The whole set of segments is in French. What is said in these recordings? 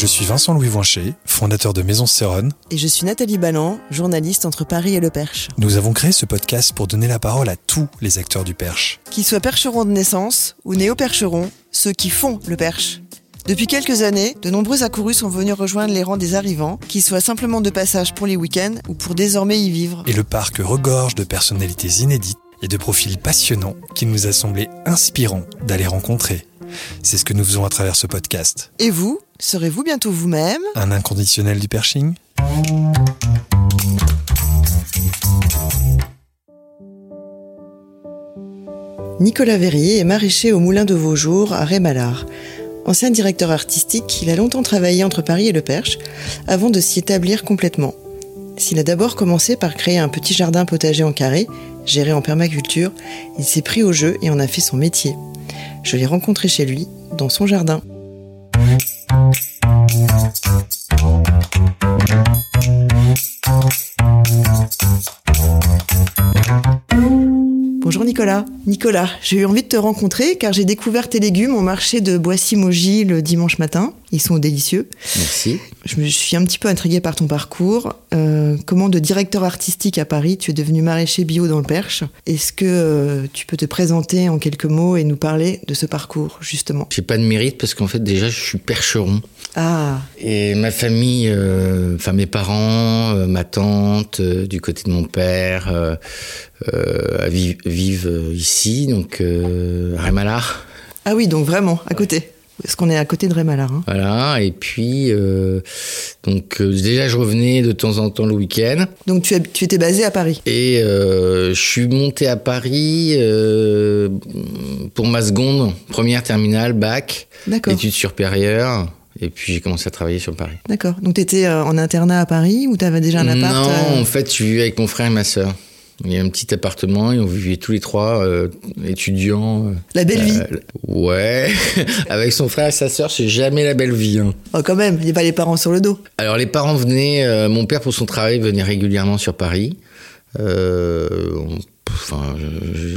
Je suis Vincent Louis Voincher, fondateur de Maison Céronne. Et je suis Nathalie Balland, journaliste entre Paris et Le Perche. Nous avons créé ce podcast pour donner la parole à tous les acteurs du Perche. Qu'ils soient percherons de naissance ou néo-percherons, ceux qui font le Perche. Depuis quelques années, de nombreux accourus sont venus rejoindre les rangs des arrivants, qu'ils soient simplement de passage pour les week-ends ou pour désormais y vivre. Et le parc regorge de personnalités inédites et de profils passionnants qu'il nous a semblé inspirant d'aller rencontrer. C'est ce que nous faisons à travers ce podcast. Et vous, serez-vous bientôt vous-même? Un inconditionnel du perching Nicolas Verrier est maraîcher au Moulin de Vaujour à Rémalard. Ancien directeur artistique, il a longtemps travaillé entre Paris et Le Perche avant de s'y établir complètement. S'il a d'abord commencé par créer un petit jardin potager en carré, géré en permaculture, il s'est pris au jeu et en a fait son métier. Je l'ai rencontré chez lui, dans son jardin. Bonjour Nicolas. Nicolas, j'ai eu envie de te rencontrer car j'ai découvert tes légumes au marché de Boissy-Mogy le dimanche matin. Ils sont délicieux. Merci. Je me suis un petit peu intriguée par ton parcours. Euh, comment de directeur artistique à Paris, tu es devenu maraîcher bio dans le Perche? Est-ce que euh, tu peux te présenter en quelques mots et nous parler de ce parcours justement? J'ai pas de mérite parce qu'en fait déjà je suis percheron. Ah, Et ma famille, euh, enfin mes parents, ma tante, du côté de mon père, vivent, ici, donc à Rémalard. ah oui, donc vraiment à côté. Est-ce qu'on est à côté de Rémalard hein Voilà, et puis euh, donc euh, déjà je revenais de temps en temps le week-end. Donc tu, étais basé à Paris. Et euh, je suis monté à Paris pour ma seconde, première terminale, bac, D'accord. études supérieures. Et puis j'ai commencé à travailler sur Paris. D'accord. Donc tu étais en internat à Paris ou tu avais déjà un appart Non, en fait, je vivais avec mon frère et ma sœur. Il y a un petit appartement et on vivait tous les trois euh, étudiants. euh, La belle vie. euh, ouais, avec son frère et sa sœur, c'est jamais la belle vie. hein. Oh, quand même, il n'y a pas les parents sur le dos. Alors les parents venaient, mon père pour son travail venait régulièrement sur Paris. On- Enfin,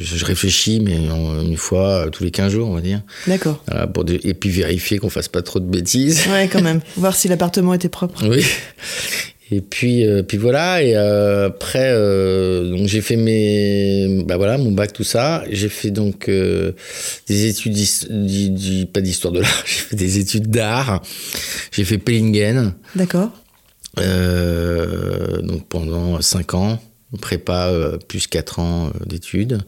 je, réfléchis, mais une fois tous les 15 jours, on va dire. D'accord. Voilà, pour de- et puis vérifier qu'on fasse pas trop de bêtises. Ouais, quand même. Voir si l'appartement était propre. Oui. Et puis, euh, puis voilà. Et euh, après, euh, donc j'ai fait mes, bah voilà, mon bac, tout ça. J'ai fait donc des études, pas d'histoire de l'art. J'ai fait des études d'art. J'ai fait Pellingen, D'accord. donc pendant 5 ans, prépa plus 4 ans d'études.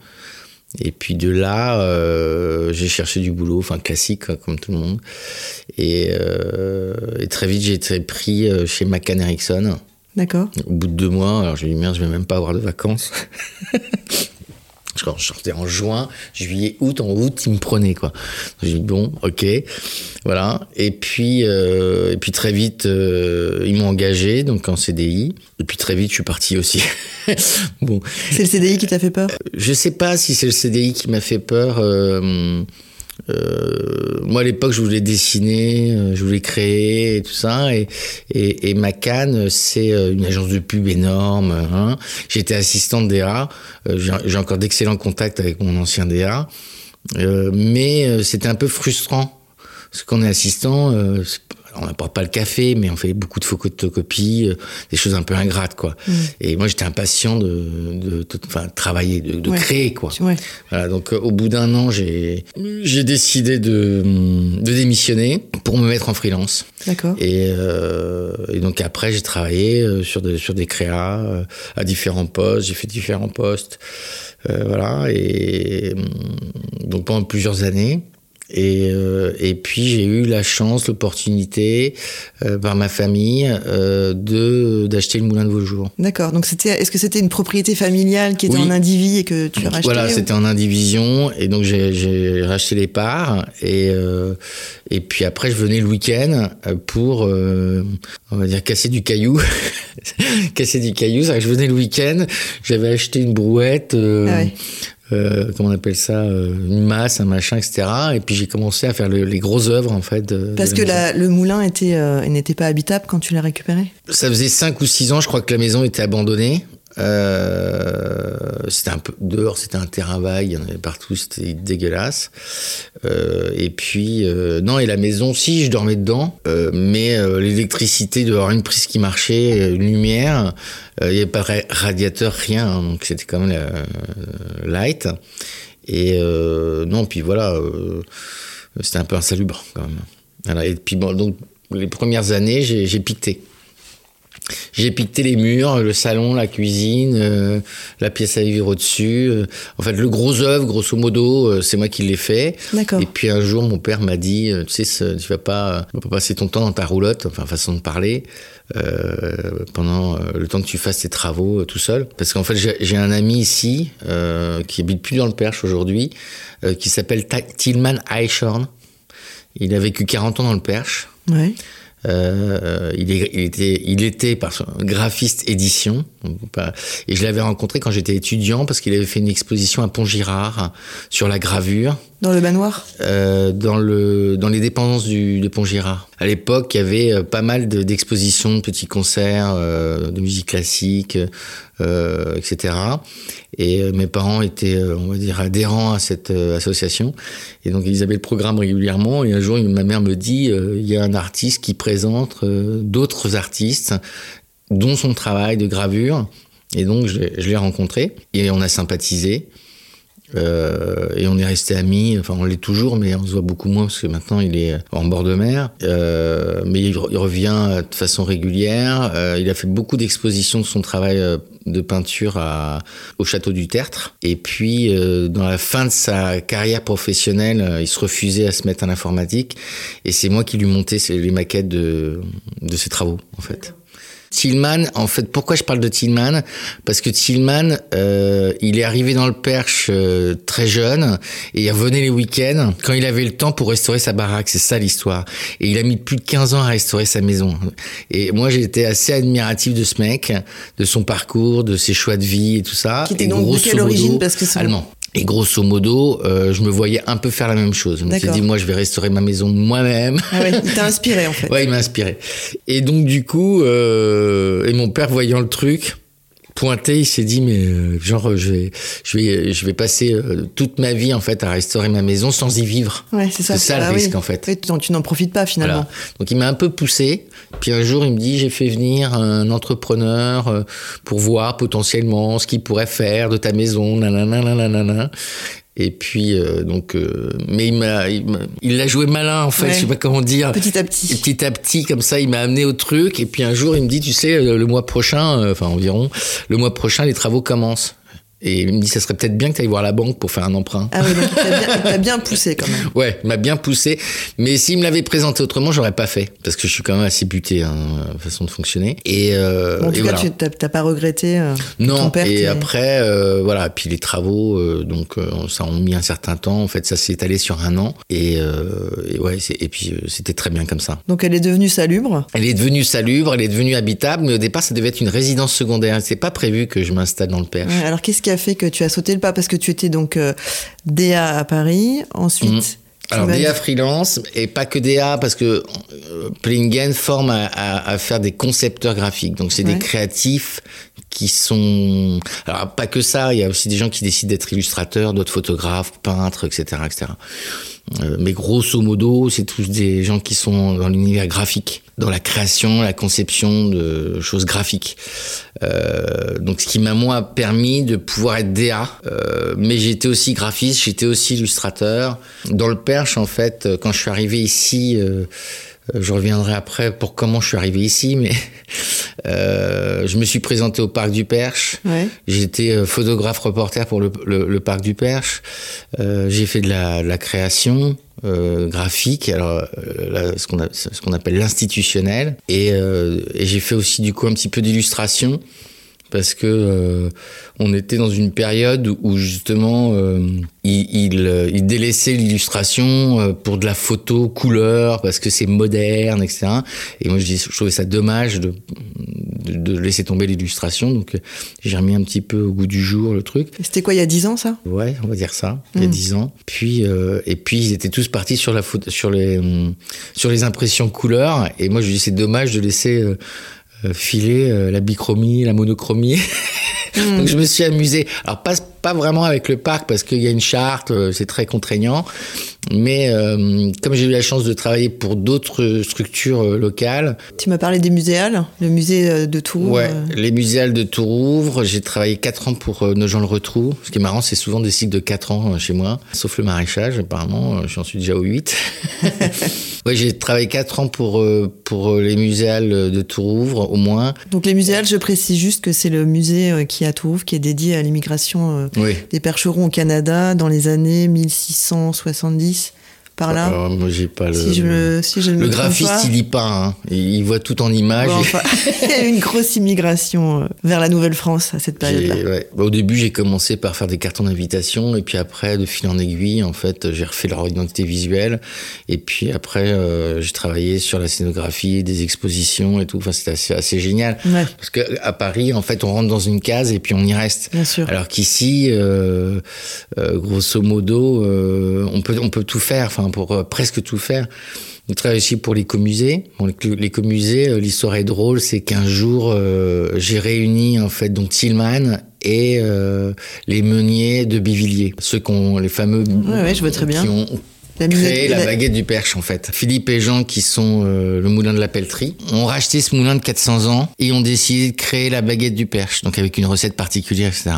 Et puis de là, euh, j'ai cherché du boulot, enfin classique comme tout le monde. Et, euh, et très vite, j'ai été pris euh, chez McCann Erickson. D'accord. Au bout de deux mois, alors j'ai dit merde, je vais même pas avoir de vacances. Quand je sortais en juin, juillet, août, en août, ils me prenaient quoi. J'ai dit bon, ok, voilà. Et puis, euh, et puis très vite, euh, ils m'ont engagé donc en CDI. Et puis très vite, je suis parti aussi. bon, C'est le CDI qui t'a fait peur? Je sais pas si c'est le CDI qui m'a fait peur. euh, euh, moi, à l'époque, je voulais dessiner, euh, je voulais créer et tout ça. Et, et, et Macan, c'est euh, une agence de pub énorme. Hein. J'étais assistante DA. Euh, J'ai encore d'excellents contacts avec mon ancien DA. Euh, mais c'était un peu frustrant. Parce qu'on est assistant, on n'apporte pas le café, mais on fait beaucoup de photocopies, euh, des choses un peu ingrates, quoi. Et moi, j'étais impatient de, de, de- enfin, de travailler, de, Ouais. créer, quoi. Ouais. Voilà, donc euh, au bout d'un an, j'ai décidé de, démissionner pour me mettre en freelance. D'accord. Et, euh, et donc après, j'ai travaillé sur, des sur des créas à différents postes. J'ai fait différents postes. Euh, voilà. Et donc pendant plusieurs années. Et, euh, et puis j'ai eu la chance, l'opportunité euh, par ma famille euh, de d'acheter le moulin de Vaujour. D'accord. Donc c'était, est-ce que c'était une propriété familiale qui était Oui. en indivis et que tu as racheté Voilà, ou- c'était en indivision et donc j'ai- racheté les parts et euh, et puis après je venais le week-end euh, pour euh, on va dire casser du caillou, casser du caillou. C'est-à-dire que je venais le week-end, j'avais acheté une brouette. euh, Ah ouais. Euh, comment on appelle ça, euh, une masse, un machin, etc. Et puis j'ai commencé à faire le- les grosses œuvres en fait. de- de Parce la que la- le moulin était, euh, n'était pas habitable quand tu l'as récupéré? Ça faisait 5 ou 6 ans, je crois que la maison était abandonnée. Euh, c'était un peu dehors, c'était un terrain vague, il y en avait partout, c'était dégueulasse. Euh, et puis euh, non, et la maison, si je dormais dedans, mais l'électricité, de avoir une prise qui marchait, une lumière, il n'y avait pas de ra- radiateur, rien, hein, donc c'était quand même light. Et non, puis voilà, c'était un peu insalubre quand même. Voilà, et puis bon, donc les premières années, j'ai piqueté. J'ai piqueté les murs, le salon, la cuisine, euh, la pièce à vivre au-dessus. euh. en fait, le gros œuvre, grosso modo, euh, c'est moi qui l'ai fait. D'accord. Et puis un jour, mon père m'a dit, tu sais, tu vas pas, passer ton temps dans ta roulotte, enfin façon de parler, pendant le temps que tu fasses tes travaux tout seul. Parce qu'en fait, j'ai un ami ici qui habite plus dans le Perche aujourd'hui, qui s'appelle Tillman Eichhorn. Il a vécu 40 ans dans le Perche. Ouais. Euh, il, est- il était, il était par son- graphiste édition. Et je l'avais rencontré quand j'étais étudiant parce qu'il avait fait une exposition à Pont-Girard sur la gravure Dans le manoir? Euh, dans, le, dans les dépendances du, de Pont-Girard. À l'époque, il y avait euh, pas mal de- d'expositions, de, petits concerts, euh, de musique classique, euh, etc. Et euh, mes parents étaient, on va dire, adhérents à cette association. Et donc, ils avaient le programme régulièrement. Et un jour, ma mère me dit, il y a un artiste qui présente d'autres artistes, dont son travail de gravure. Et donc, je, l'ai- rencontré. Et on a sympathisé. Euh, et on est resté amis, enfin on l'est toujours, mais on se voit beaucoup moins parce que maintenant il est en bord de mer. Euh, mais il, re- il revient de façon régulière. Euh, il a fait beaucoup d'expositions de son travail euh, de peinture au château du Tertre. Et puis euh, dans la fin de sa carrière professionnelle, euh, il se refusait à se mettre à l'informatique. Et c'est moi qui lui montais les maquettes de ses travaux en fait. Tillman, en fait, pourquoi je parle de Tillman? Parce que Tillman, euh, il est arrivé dans le Perche euh, très jeune et il revenait les week-ends quand il avait le temps pour restaurer sa baraque. C'est ça l'histoire. Et il a mis plus de 15 ans à restaurer sa maison. Et moi, j'étais assez admiratif de ce mec, de son parcours, de ses choix de vie et tout ça. Qui était Et donc de quelle origine? Parce que son- allemand. Et grosso modo, euh, je me voyais un peu faire la même chose. Je me suis dit, moi, je vais restaurer ma maison moi-même. Ah ouais, il t'a inspiré en fait. Ouais, il m'a inspiré. Et donc du coup, euh, et mon père voyant le truc pointé, il s'est dit mais euh, genre je vais je vais je vais passer euh, toute ma vie en fait à restaurer ma maison sans y vivre. Ouais, c'est ça. C'est ça le Ah oui. risque en fait. Oui, tu n'en- tu n'en profites pas finalement. Voilà. Donc il m'a un peu poussé. Puis un jour il me dit j'ai fait venir un entrepreneur euh, pour voir potentiellement ce qu'il pourrait faire de ta maison. Nanana, nanana. Et puis euh, donc euh, mais il m'a il l'a joué malin en fait. Ouais. Je sais pas comment dire. Petit à Et petit. petit à petit, comme ça, il m'a amené au truc. Et puis un jour, il me dit, tu sais, le, le mois prochain, euh, enfin environ, le mois prochain, les travaux commencent. Et il me dit, ça serait peut-être bien que tu ailles voir la banque pour faire un emprunt. Ah oui, donc il t'a bien, poussé quand même. Ouais, il m'a bien poussé. Mais s'il me l'avait présenté autrement, j'aurais pas fait. Parce que je suis quand même assez buté, hein, façon de fonctionner. Et, euh, Bon, en et tout cas, voilà. tu t'as pas regretté euh, Non, ton père et après, euh, voilà, puis les travaux, euh, donc euh, ça a mis un certain temps. En fait, ça s'est étalé sur un an. Et, euh, et ouais, et puis c'était très bien comme ça. Donc elle est devenue salubre. Elle est devenue salubre, elle est devenue habitable, mais au départ, ça devait être une résidence secondaire. C'est pas prévu que je m'installe dans le. Ouais, alors qu'est-ce qui a fait que tu as sauté le pas Parce que tu étais donc euh, DA à Paris, ensuite. Mhm. Alors DA freelance et pas que DA parce que euh, Plingen forme à, à- à faire des concepteurs graphiques. Donc c'est Ouais. des créatifs qui sont alors pas que ça. Il y a aussi des gens qui décident d'être illustrateurs, d'autres photographes, peintres, etc., etc. Euh, mais grosso modo, c'est tous des gens qui sont dans l'univers graphique, dans la création, la conception de choses graphiques. Euh, donc, ce qui m'a moi permis de pouvoir être DA, euh, mais j'étais aussi graphiste, j'étais aussi illustrateur. Dans le Perche, en fait, quand je suis arrivé ici, euh, je reviendrai après pour comment je suis arrivé ici, mais euh, je me suis présenté au parc du Perche. Ouais. J'étais euh, photographe reporter pour le, le- le parc du Perche. Euh, j'ai fait de la, de la création. Euh, graphique, alors euh, ce qu'on appelle l'institutionnel, et, euh, et j'ai fait aussi du coup un petit peu d'illustration parce que euh, on était dans une période où justement euh, il, il, euh, il délaissait l'illustration euh, pour de la photo couleur parce que c'est moderne, etc. Et moi je, dis, je trouvais ça dommage de, laisser tomber l'illustration, donc j'ai remis un petit peu au goût du jour le truc. C'était quoi il y a 10 ans ça? Ouais, on va dire ça, il y a Mm. 10 ans. Puis, euh, et puis, ils étaient tous partis sur, la photo, sur, les, sur les impressions couleurs. Et moi, je dis, c'est dommage de laisser filer euh, la bichromie, la monochromie. Donc, je me suis amusé. Alors, pas, pas vraiment avec le parc, parce qu'il y a une charte, euh, c'est très contraignant. Mais euh, comme j'ai eu la chance de travailler pour d'autres structures euh, locales, Tu m'as parlé des muséales, le musée de Tours. Ouais, les muséales de Tourouvre. J'ai travaillé 4 ans pour Nogent-le-Retrou. Ce qui est marrant, c'est souvent des cycles de 4 ans chez moi, sauf le maraîchage, apparemment. J'en suis déjà au 8. ouais, j'ai travaillé 4 ans pour, pour les muséales de Tourouvre, au moins. Donc les muséales, je précise juste que c'est le musée qui est à Tours, qui est dédié à l'immigration Oui. des percherons au Canada dans les années 1670, par là. Alors, moi, j'ai pas le. si je me, si je ne le graphiste, pas. il lit pas. Hein. Il voit tout en images. Bon, enfin, il y a eu une grosse immigration euh, vers la Nouvelle-France à cette période-là. ouais. Bah, Au début, j'ai commencé par faire des cartons d'invitation, et puis après, de fil en aiguille, en fait, j'ai refait leur identité visuelle. Et puis après, euh, j'ai travaillé sur la scénographie, des expositions et tout. Enfin, c'était assez, assez génial. Ouais, Parce que à Paris, en fait, on rentre dans une case et puis on y reste. bien sûr. Alors qu'ici, euh, euh, grosso modo, on peut on peut tout faire, enfin pour euh, presque tout faire. On travaille aussi pour l'écomusée. Bon, l'éco- l'écomusée, euh, l'histoire est drôle, c'est qu'un jour, euh, j'ai réuni en fait donc Tillman et euh, les meuniers de Bivilliers, ceux qu'on les fameux Ouais, ouais, je vois très bien. qui ont La minute- la la- baguette du Perche en fait. Philippe et Jean qui sont euh, le moulin de la pelleterie ont racheté ce moulin de 400 ans et ont décidé de créer la baguette du Perche donc avec une recette particulière etc.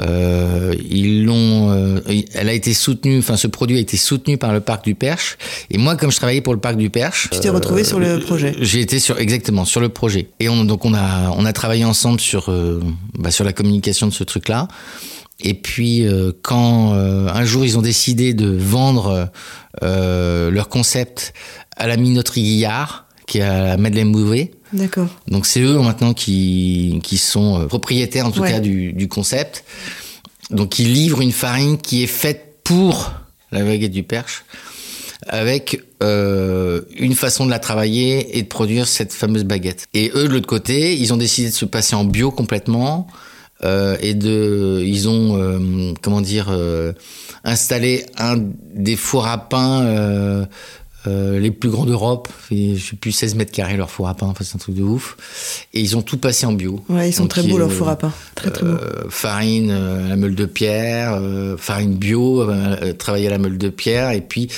Euh, ils l'ont, euh, elle a été soutenue, enfin ce produit a été soutenu par le parc du Perche et moi comme je travaillais pour le parc du Perche, Tu t'es retrouvé sur le projet. j'ai été sur exactement sur le projet et on, donc on a on a travaillé ensemble sur bah, sur la communication de ce truc là. Et puis euh, quand euh, un jour ils ont décidé de vendre euh, leur concept à la minoterie Guillard, qui est à la Madeleine Bouvet. D'accord. Donc c'est eux maintenant qui, qui sont propriétaires en tout Ouais. cas du, du concept. Donc ils livrent une farine qui est faite pour la baguette du perche avec une façon de la travailler et de produire cette fameuse baguette. Et eux de l'autre côté, ils ont décidé de se passer en bio complètement euh, et de, ils ont euh, comment dire euh, installé un des fours à pain euh, les plus grands d'Europe. Je sais plus 16 mètres carrés leur four à pain, enfin, c'est un truc de ouf. Et ils ont tout passé en bio. Ouais, ils sont Donc, très beaux leurs fours à pain. Très très beaux. euh, farine euh, à la meule de pierre, farine bio, travailler à la meule de pierre. Et puis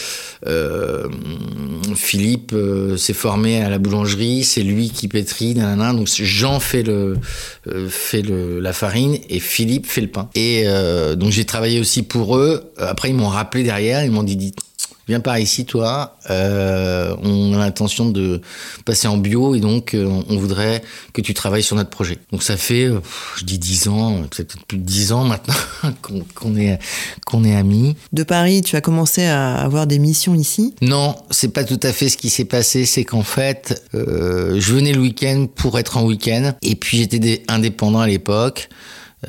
Philippe s'est formé à la boulangerie, c'est lui qui pétrit, nanana. Donc Jean fait le fait le, la farine et Philippe fait le pain. Et donc j'ai travaillé aussi pour eux. Après ils m'ont rappelé derrière, ils m'ont dit Viens par ici, toi. Euh, on a l'intention de passer en bio et donc euh, on voudrait que tu travailles sur notre projet. Donc ça fait, euh, je dis 10 ans, peut-être plus de 10 ans maintenant qu'on est, qu'on est amis. De Paris, tu as commencé à avoir des missions ici? Non, c'est pas tout à fait ce qui s'est passé. C'est qu'en fait, je venais le week-end pour être en week-end et puis j'étais indépendant à l'époque.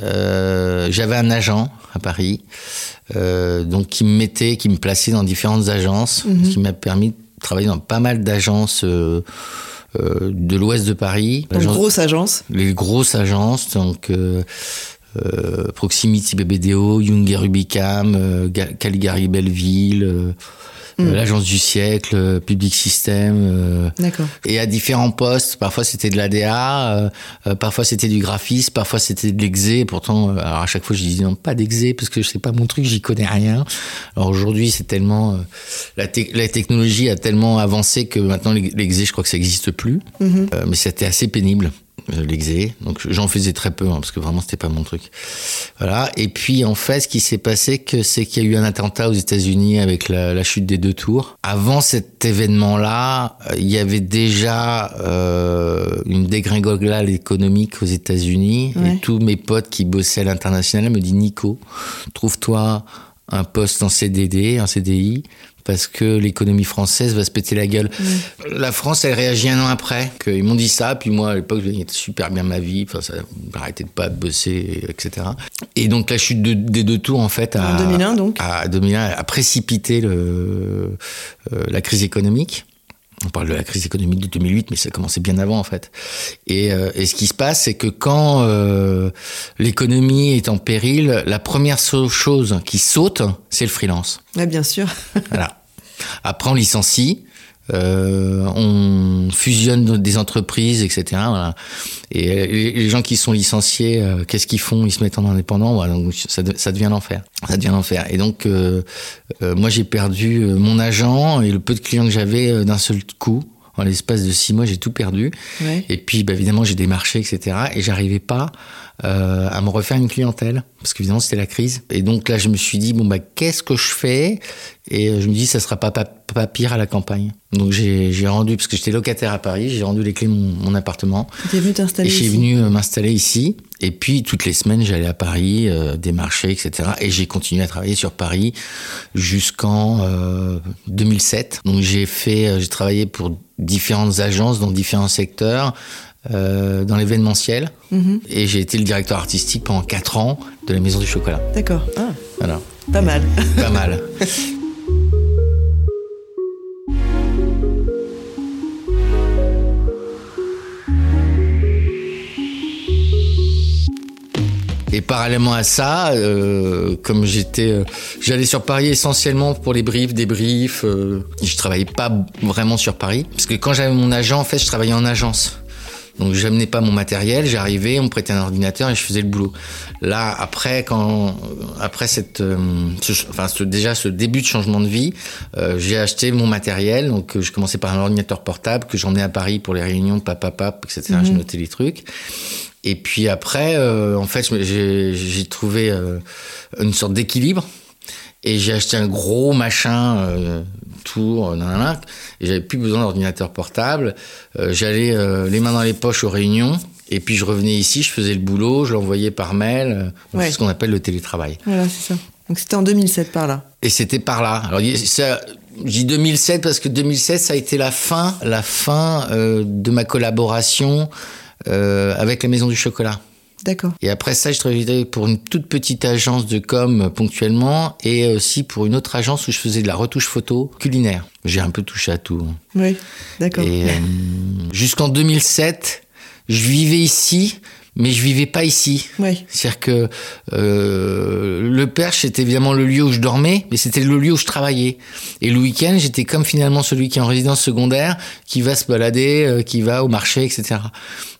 Euh, J'avais un agent à Paris, euh, donc qui me mettait, qui me plaçait dans différentes agences, ce qui m'a permis de travailler dans pas mal d'agences euh, de l'ouest de Paris. Donc, L'agence- grosse agence. les grosses agences, donc euh, euh, Proximity BBDO, Young et Rubicam, Ga- Caligari Belleville, euh, euh, l'agence du siècle, euh, Public System. euh, D'accord. et à différents postes, parfois c'était de l'ADA, euh, euh, parfois c'était du graphisme, parfois c'était de l'exé. Pourtant, alors à chaque fois je disais non, pas d'exé parce que je sais pas mon truc, j'y connais rien. Alors aujourd'hui, c'est tellement euh, la, te- la technologie a tellement avancé que maintenant l'ex- l'exé, je crois que ça n'existe plus. Euh, mais c'était assez pénible l'exé. Donc j'en faisais très peu hein, parce que vraiment c'était pas mon truc. Voilà. Et puis en fait, ce qui s'est passé, que c'est qu'il y a eu un attentat aux États-Unis avec la, la chute des deux tours. Avant cet événement-là, euh, il y avait déjà euh, une dégringolade économique aux États-Unis. Ouais. Et tous mes potes qui bossaient à l'international me disent Nico, trouve-toi un poste en CDD, en CDI parce que l'économie française va se péter la gueule. La France, elle réagit un an après. Ils m'ont dit ça, puis moi à l'époque, je gagnais super bien ma vie, enfin, ça m'arrêtait de pas de bosser, etc. Et donc la chute des deux tours, en fait, a, 2001, donc. À 2001, a précipité le, euh, la crise économique. On parle de la crise économique de 2008, mais ça commençait bien avant en fait. Et, euh, et ce qui se passe, c'est que quand euh, l'économie est en péril, la première chose qui saute, c'est le freelance. Ouais, bien sûr. voilà. Après, on licencie. Euh, on fusionne des entreprises, etc. Voilà. Et les gens qui sont licenciés, euh, qu'est-ce qu'ils font? Ils se mettent en indépendant. Voilà, donc ça, ça devient l'enfer. Ça devient l'enfer. Et donc, euh, euh moi, j'ai perdu mon agent et le peu de clients que j'avais d'un seul coup. En l'espace de six mois, j'ai tout perdu. Ouais. Et puis, bah, évidemment, j'ai des marchés, etc. Et j'arrivais pas euh, à me refaire une clientèle parce qu'évidemment c'était la crise. Et donc là je me suis dit bon bah qu'est-ce que je fais? Et euh, je me dis ça sera pas, pas, pas pire à la campagne. Donc j'ai rendu parce que j'étais locataire à Paris j'ai rendu les clés de mon, mon appartement. Es venu t'installer et j'ai venu euh, m'installer ici. Et puis toutes les semaines j'allais à Paris euh, des marchés etc et j'ai continué à travailler sur Paris jusqu'en euh, 2007 donc j'ai fait j'ai travaillé pour différentes agences dans différents secteurs euh, dans l'événementiel. Mhm. Et j'ai été le directeur artistique pendant 4 ans de la Maison du Chocolat. D'accord. Ah. Voilà. Pas mal. Pas mal. Et parallèlement à ça, euh, comme j'étais, euh, j'allais sur Paris essentiellement pour les briefs, des briefs. Euh, je travaillais pas vraiment sur Paris parce que quand j'avais mon agent, en fait, je travaillais en agence. Donc j'amenais pas mon matériel, j'arrivais, on me prêtait un ordinateur et je faisais le boulot. Là, après, quand, après cette, euh, enfin ce, déjà ce début de changement de vie, euh, j'ai acheté mon matériel. Donc euh, je commençais par un ordinateur portable que j'emmenais à Paris pour les réunions, papa, papa, etc. Mm Je notais les trucs. Et puis après, en fait, j'ai trouvé une sorte d'équilibre et j'ai acheté un gros machin euh, tour nanana, et j'avais plus besoin d'ordinateur portable. Euh, j'allais euh, les mains dans les poches aux réunions et puis je revenais ici je faisais le boulot je l'envoyais par mail euh, c'est ce qu'on appelle le télétravail. Voilà c'est ça. Donc c'était en 2007 par là. Et c'était par là. Alors ça je dis 2007 parce que 2007 ça a été la fin la fin de ma collaboration avec la maison du chocolat D'accord. Et après ça, je travaillais pour une toute petite agence de com ponctuellement et aussi pour une autre agence où je faisais de la retouche photo culinaire. J'ai un peu touché à tout. Oui, d'accord. Et euh, jusqu'en 2007, je vivais ici, mais je vivais pas ici. Oui. C'est-à-dire que euh, le Perche, c'était évidemment le lieu où je dormais, mais c'était le lieu où je travaillais. Et le week-end, j'étais comme finalement celui qui est en résidence secondaire, qui va se balader, euh, qui va au marché, etc.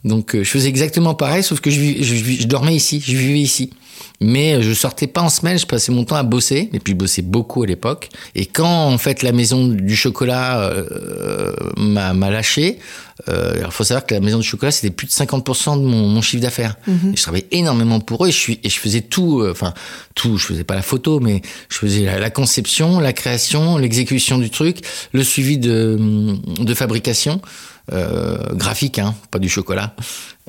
Donc euh, je faisais exactement pareil, sauf que je, je, je, dormais ici, je vivais ici. Mais je sortais pas en semaine, je passais mon temps à bosser, et puis je bossais beaucoup à l'époque. Et quand en fait la maison du chocolat euh, m'a lâché, euh, il faut savoir que la maison du chocolat c'était plus de 50% de mon, mon chiffre d'affaires. Mm-hmm. Je travaillais énormément pour eux et je, suis, et je faisais tout, euh, enfin tout, je faisais pas la photo, mais je faisais la, la conception, la création, l'exécution du truc, le suivi de, de fabrication. Euh, graphique, hein, pas du chocolat.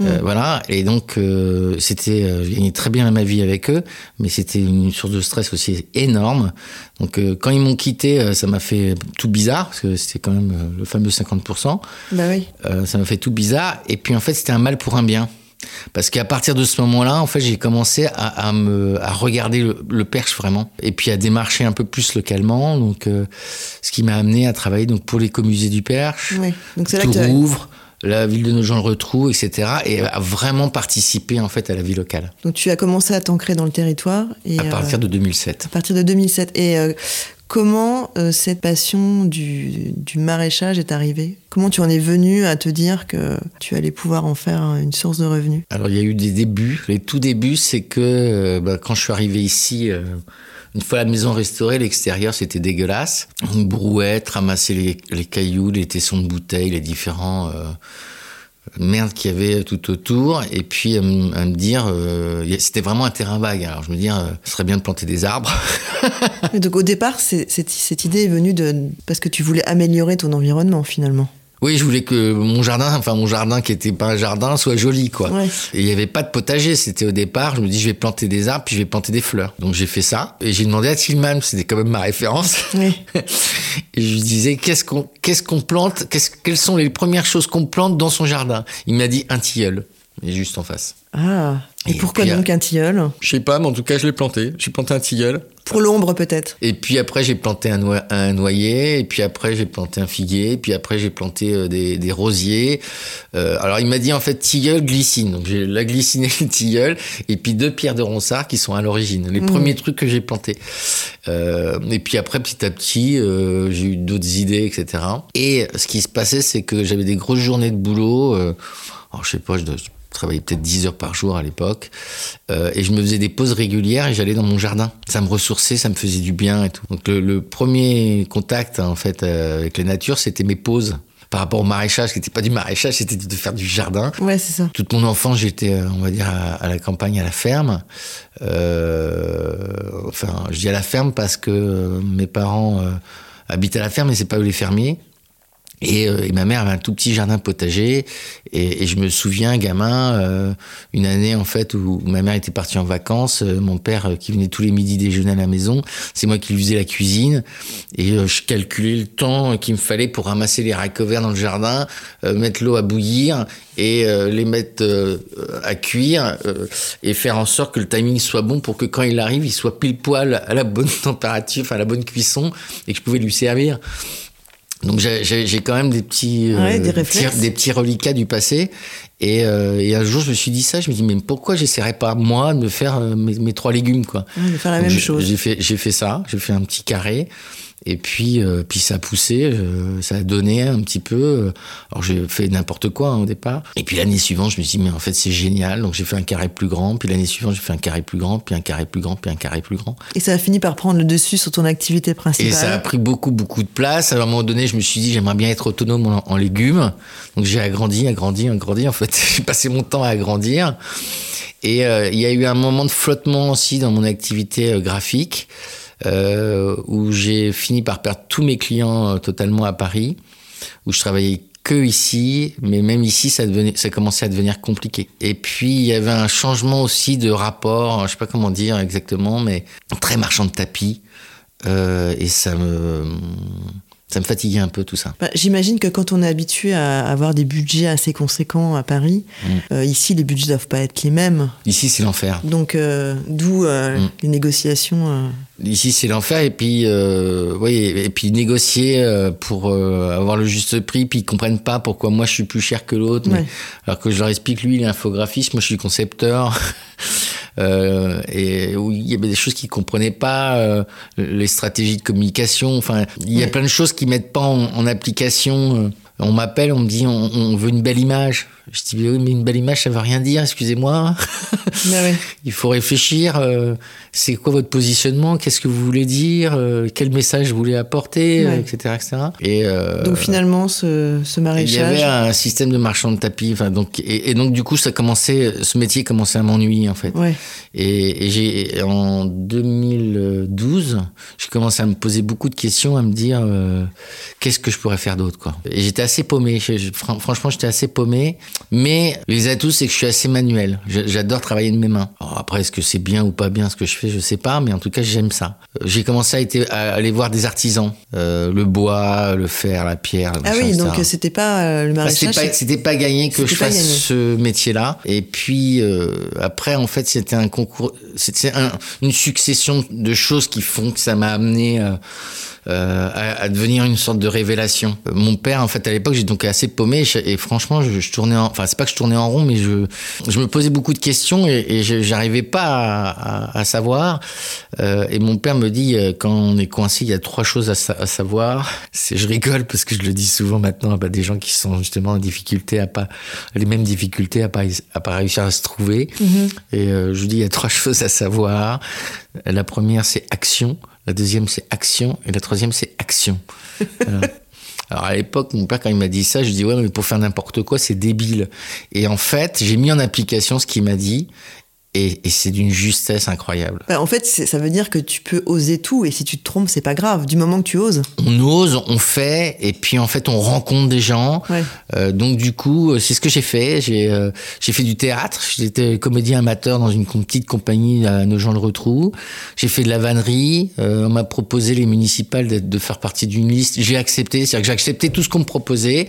Euh, mm. voilà. Et donc, euh, c'était, je gagnais très bien ma vie avec eux, mais c'était une source de stress aussi énorme. Donc, quand ils m'ont quitté, ça m'a fait tout bizarre, parce que c'était quand même le fameux 50%. Bah oui. ça m'a fait tout bizarre. Et puis, en fait, c'était un mal pour un bien. Parce qu'à partir de ce moment-là, en fait, j'ai commencé à, à, me, à regarder le, le, perche vraiment, et puis à démarcher un peu plus localement. Donc, euh, ce qui m'a amené à travailler donc pour l'écomusée du Perche, oui. donc c'est là Rouvre, la ville de Nogent-le-Retrou, etc. Et à vraiment participer en fait à la vie locale. Donc tu as commencé à t'ancrer dans le territoire. Et à partir euh, de 2007. À partir de 2007. Et euh, Comment euh, cette passion du, maraîchage est arrivée? Comment tu en es venu à te dire que tu allais pouvoir en faire une source de revenus? Alors il y a eu des débuts. Les tout débuts, c'est que euh, bah, quand je suis arrivé ici, euh, une fois la maison restaurée, l'extérieur c'était dégueulasse. Une brouette, ramasser les, les, cailloux, les tessons de bouteilles, les différents merde qu'il y avait tout autour et puis à, me dire euh, c'était vraiment un terrain vague. Alors je me dis euh, ce serait bien de planter des arbres. Donc au départ cette, cette idée est venue de parce que tu voulais améliorer ton environnement finalement Oui, je voulais que mon jardin, enfin mon jardin qui était pas un jardin, soit joli, quoi. Ouais. Et il y avait pas de potager. C'était au départ. Je me dis, je vais planter des arbres, puis je vais planter des fleurs. Donc j'ai fait ça. Et j'ai demandé à Tillman, c'était quand même ma référence. Oui. Et je lui disais, qu'est-ce qu'on, qu'est-ce qu'on plante? Qu'est-ce, Quelles sont les premières choses qu'on plante dans son jardin? Il m'a dit un tilleul. Et juste en face. Ah. Et, Et pourquoi puis, donc un tilleul? Je sais pas, mais en tout cas, je l'ai planté. J'ai planté un tilleul. Pour l'ombre peut-être? Et puis après, j'ai planté un, noyer. Et puis après, j'ai planté un figuier. Et puis après, j'ai planté euh, des, des rosiers. Euh, alors, il m'a dit en fait tilleul, glycine. Donc, j'ai la glycine et le tilleul. Et puis deux pierres de ronsard qui sont à l'origine. Les Mhm. premiers trucs que j'ai plantés. Euh, et puis après, petit à petit, euh, j'ai eu d'autres idées, etc. Et ce qui se passait, c'est que j'avais des grosses journées de boulot. Euh, alors, je sais pas, je, dois- travaillais peut-être 10 heures par jour à l'époque. Euh, et je me faisais des pauses régulières et j'allais dans mon jardin. Ça me ressourçait, ça me faisait du bien et tout. Donc le, le premier contact en fait euh, avec la nature, c'était mes pauses. Par rapport au maraîchage, qui n'était pas du maraîchage, c'était de faire du jardin. Ouais, c'est ça. Toute mon enfance, j'étais, euh, on va dire, à, à la campagne, à la ferme. Euh, enfin, je dis à la ferme parce que euh, mes parents habitent à la ferme, mais c'est pas eux les fermiers. Et, euh, et ma mère avait un tout petit jardin potager. Et, et je me souviens, gamin, euh, une année en fait où ma mère était partie en vacances, euh, mon père euh, qui venait tous les midis déjeuner à la maison, c'est moi qui lui faisais la cuisine. Et euh, je calculais le temps qu'il me fallait pour ramasser les haricots dans le jardin, mettre l'eau à bouillir et les mettre à cuire et faire en sorte que le timing soit bon pour que quand il arrive, il soit pile poil à la bonne température, à la bonne cuisson et que je pouvais lui servir. Donc j'ai- quand même des petits, euh, des petits- réflexes. des petits reliquats du passé. Et, euh, et un jour, je me suis dit ça. Je me dis mais pourquoi j'essaierais pas moi de me faire euh, mes, mes trois légumes quoi? Ouais, de faire la Donc, même chose. J'ai fait j'ai fait ça. J'ai fait un petit carré. Et puis euh, puis ça a poussé, euh, ça a donné un petit peu. euh, alors j'ai fait n'importe quoi hein, au départ. Et puis l'année suivante, je me suis dit mais en fait c'est génial. Donc j'ai fait un carré plus grand. Puis l'année suivante, j'ai fait un carré plus grand. Puis un carré plus grand. Puis un carré plus grand. Et ça a fini par prendre le dessus sur ton activité Et principale. ça a pris beaucoup, beaucoup de place. À un moment donné, je me suis dit, j'aimerais bien être autonome en, en légumes. Donc j'ai agrandi, agrandi, agrandi. En fait, j'ai passé mon temps à agrandir. Et euh, il y a eu un moment de flottement aussi dans mon activité graphique, où j'ai fini par perdre tous mes clients euh, totalement à Paris, où je travaillais que ici, mais même ici, ça commençait à devenir compliqué. Et puis, il y avait un changement aussi de rapport, je sais pas comment dire exactement, mais très marchand de tapis. Euh, et ça me, ça me fatiguait un peu tout ça. Bah, J'imagine que quand on est habitué à avoir des budgets assez conséquents à Paris, Mm. euh, ici les budgets doivent pas être les mêmes. Ici, c'est l'enfer. Donc euh, d'où euh, Mm. les négociations. Ici, c'est l'enfer. Et puis, oui, et puis négocier pour avoir le juste prix, puis ils comprennent pas pourquoi moi je suis plus cher que l'autre. Ouais. Alors que je leur explique, lui, il est infographiste, moi je suis concepteur. Euh, et où il y avait des choses qu'ils comprenaient pas, euh, les stratégies de communication. Enfin, il y a plein de choses qu'ils mettent pas en, en application. Euh, On m'appelle, on me dit, on, on veut une belle image. Je dis, oui, mais une belle image, ça veut rien dire, excusez-moi. Ouais. Il faut réfléchir. euh, c'est quoi votre positionnement Qu'est-ce que vous voulez dire euh, Quel message vous voulez apporter Ouais. euh, Etc. etc. Et, euh, Donc finalement ce, ce il y maraîchage. avait un système de marchand de tapis. Donc, et, et donc du coup, ça commençait, ce métier commençait à m'ennuyer en fait. Ouais. Et, et j'ai en 2012, j'ai commencé à me poser beaucoup de questions, à me dire qu'est-ce que je pourrais faire d'autre quoi. Et j'étais assez paumé. Je- je- fran- franchement, j'étais assez paumé. Mais les atouts, c'est que je suis assez manuel. J'adore travailler de mes mains. Alors après, est-ce que c'est bien ou pas bien ce que je fais Je sais pas, mais en tout cas, j'aime ça. Euh, J'ai commencé à, été- à aller voir des artisans, Euh, le bois, le fer, la pierre. Ah oui, donc euh, c'était pas euh, le Bah, maraîchage. c'était pas, c'était pas gagné que je fasse gagné. ce métier-là. Et puis euh, après, en fait, c'était un concours, c'était un- une succession de choses qui font que ça m'a amené à, à devenir une sorte de révélation. Euh, Mon père, en fait, à l'époque, j'étais donc assez paumé et, et franchement, je, je tournais, en, enfin, c'est pas que je tournais en rond, mais je, je me posais beaucoup de questions et, et je- j'arrivais pas à, à- à savoir. Euh, et mon père me dit, euh, quand on est coincé, il y a trois choses à, sa- à savoir. C'est, je rigole parce que je le dis souvent maintenant à bah, des gens qui sont justement en difficulté à pas, les mêmes difficultés à pas, à pas réussir à se trouver. Mhm. Et euh, je lui dis, il y a trois choses à savoir. La première, c'est action. La deuxième, c'est action. Et la troisième, c'est action. Alors à l'époque, mon père, quand il m'a dit ça, je dis ouais, mais pour faire n'importe quoi, c'est débile. Et en fait, j'ai mis en application ce qu'il m'a dit. Et, et c'est d'une justesse incroyable. Bah, en fait, ça veut dire que tu peux oser tout et si tu te trompes, c'est pas grave. Du moment que tu oses. On ose, on fait, et puis en fait on rencontre des gens. Ouais. Euh, donc du coup, euh, c'est ce que j'ai fait. J'ai euh, j'ai fait du théâtre. J'étais comédien amateur dans une petite compagnie à Nogent-le-Rotrou. J'ai fait de la vannerie. Euh, on m'a proposé les municipales de, de faire partie d'une liste. J'ai accepté, c'est-à-dire que j'ai accepté tout ce qu'on me proposait.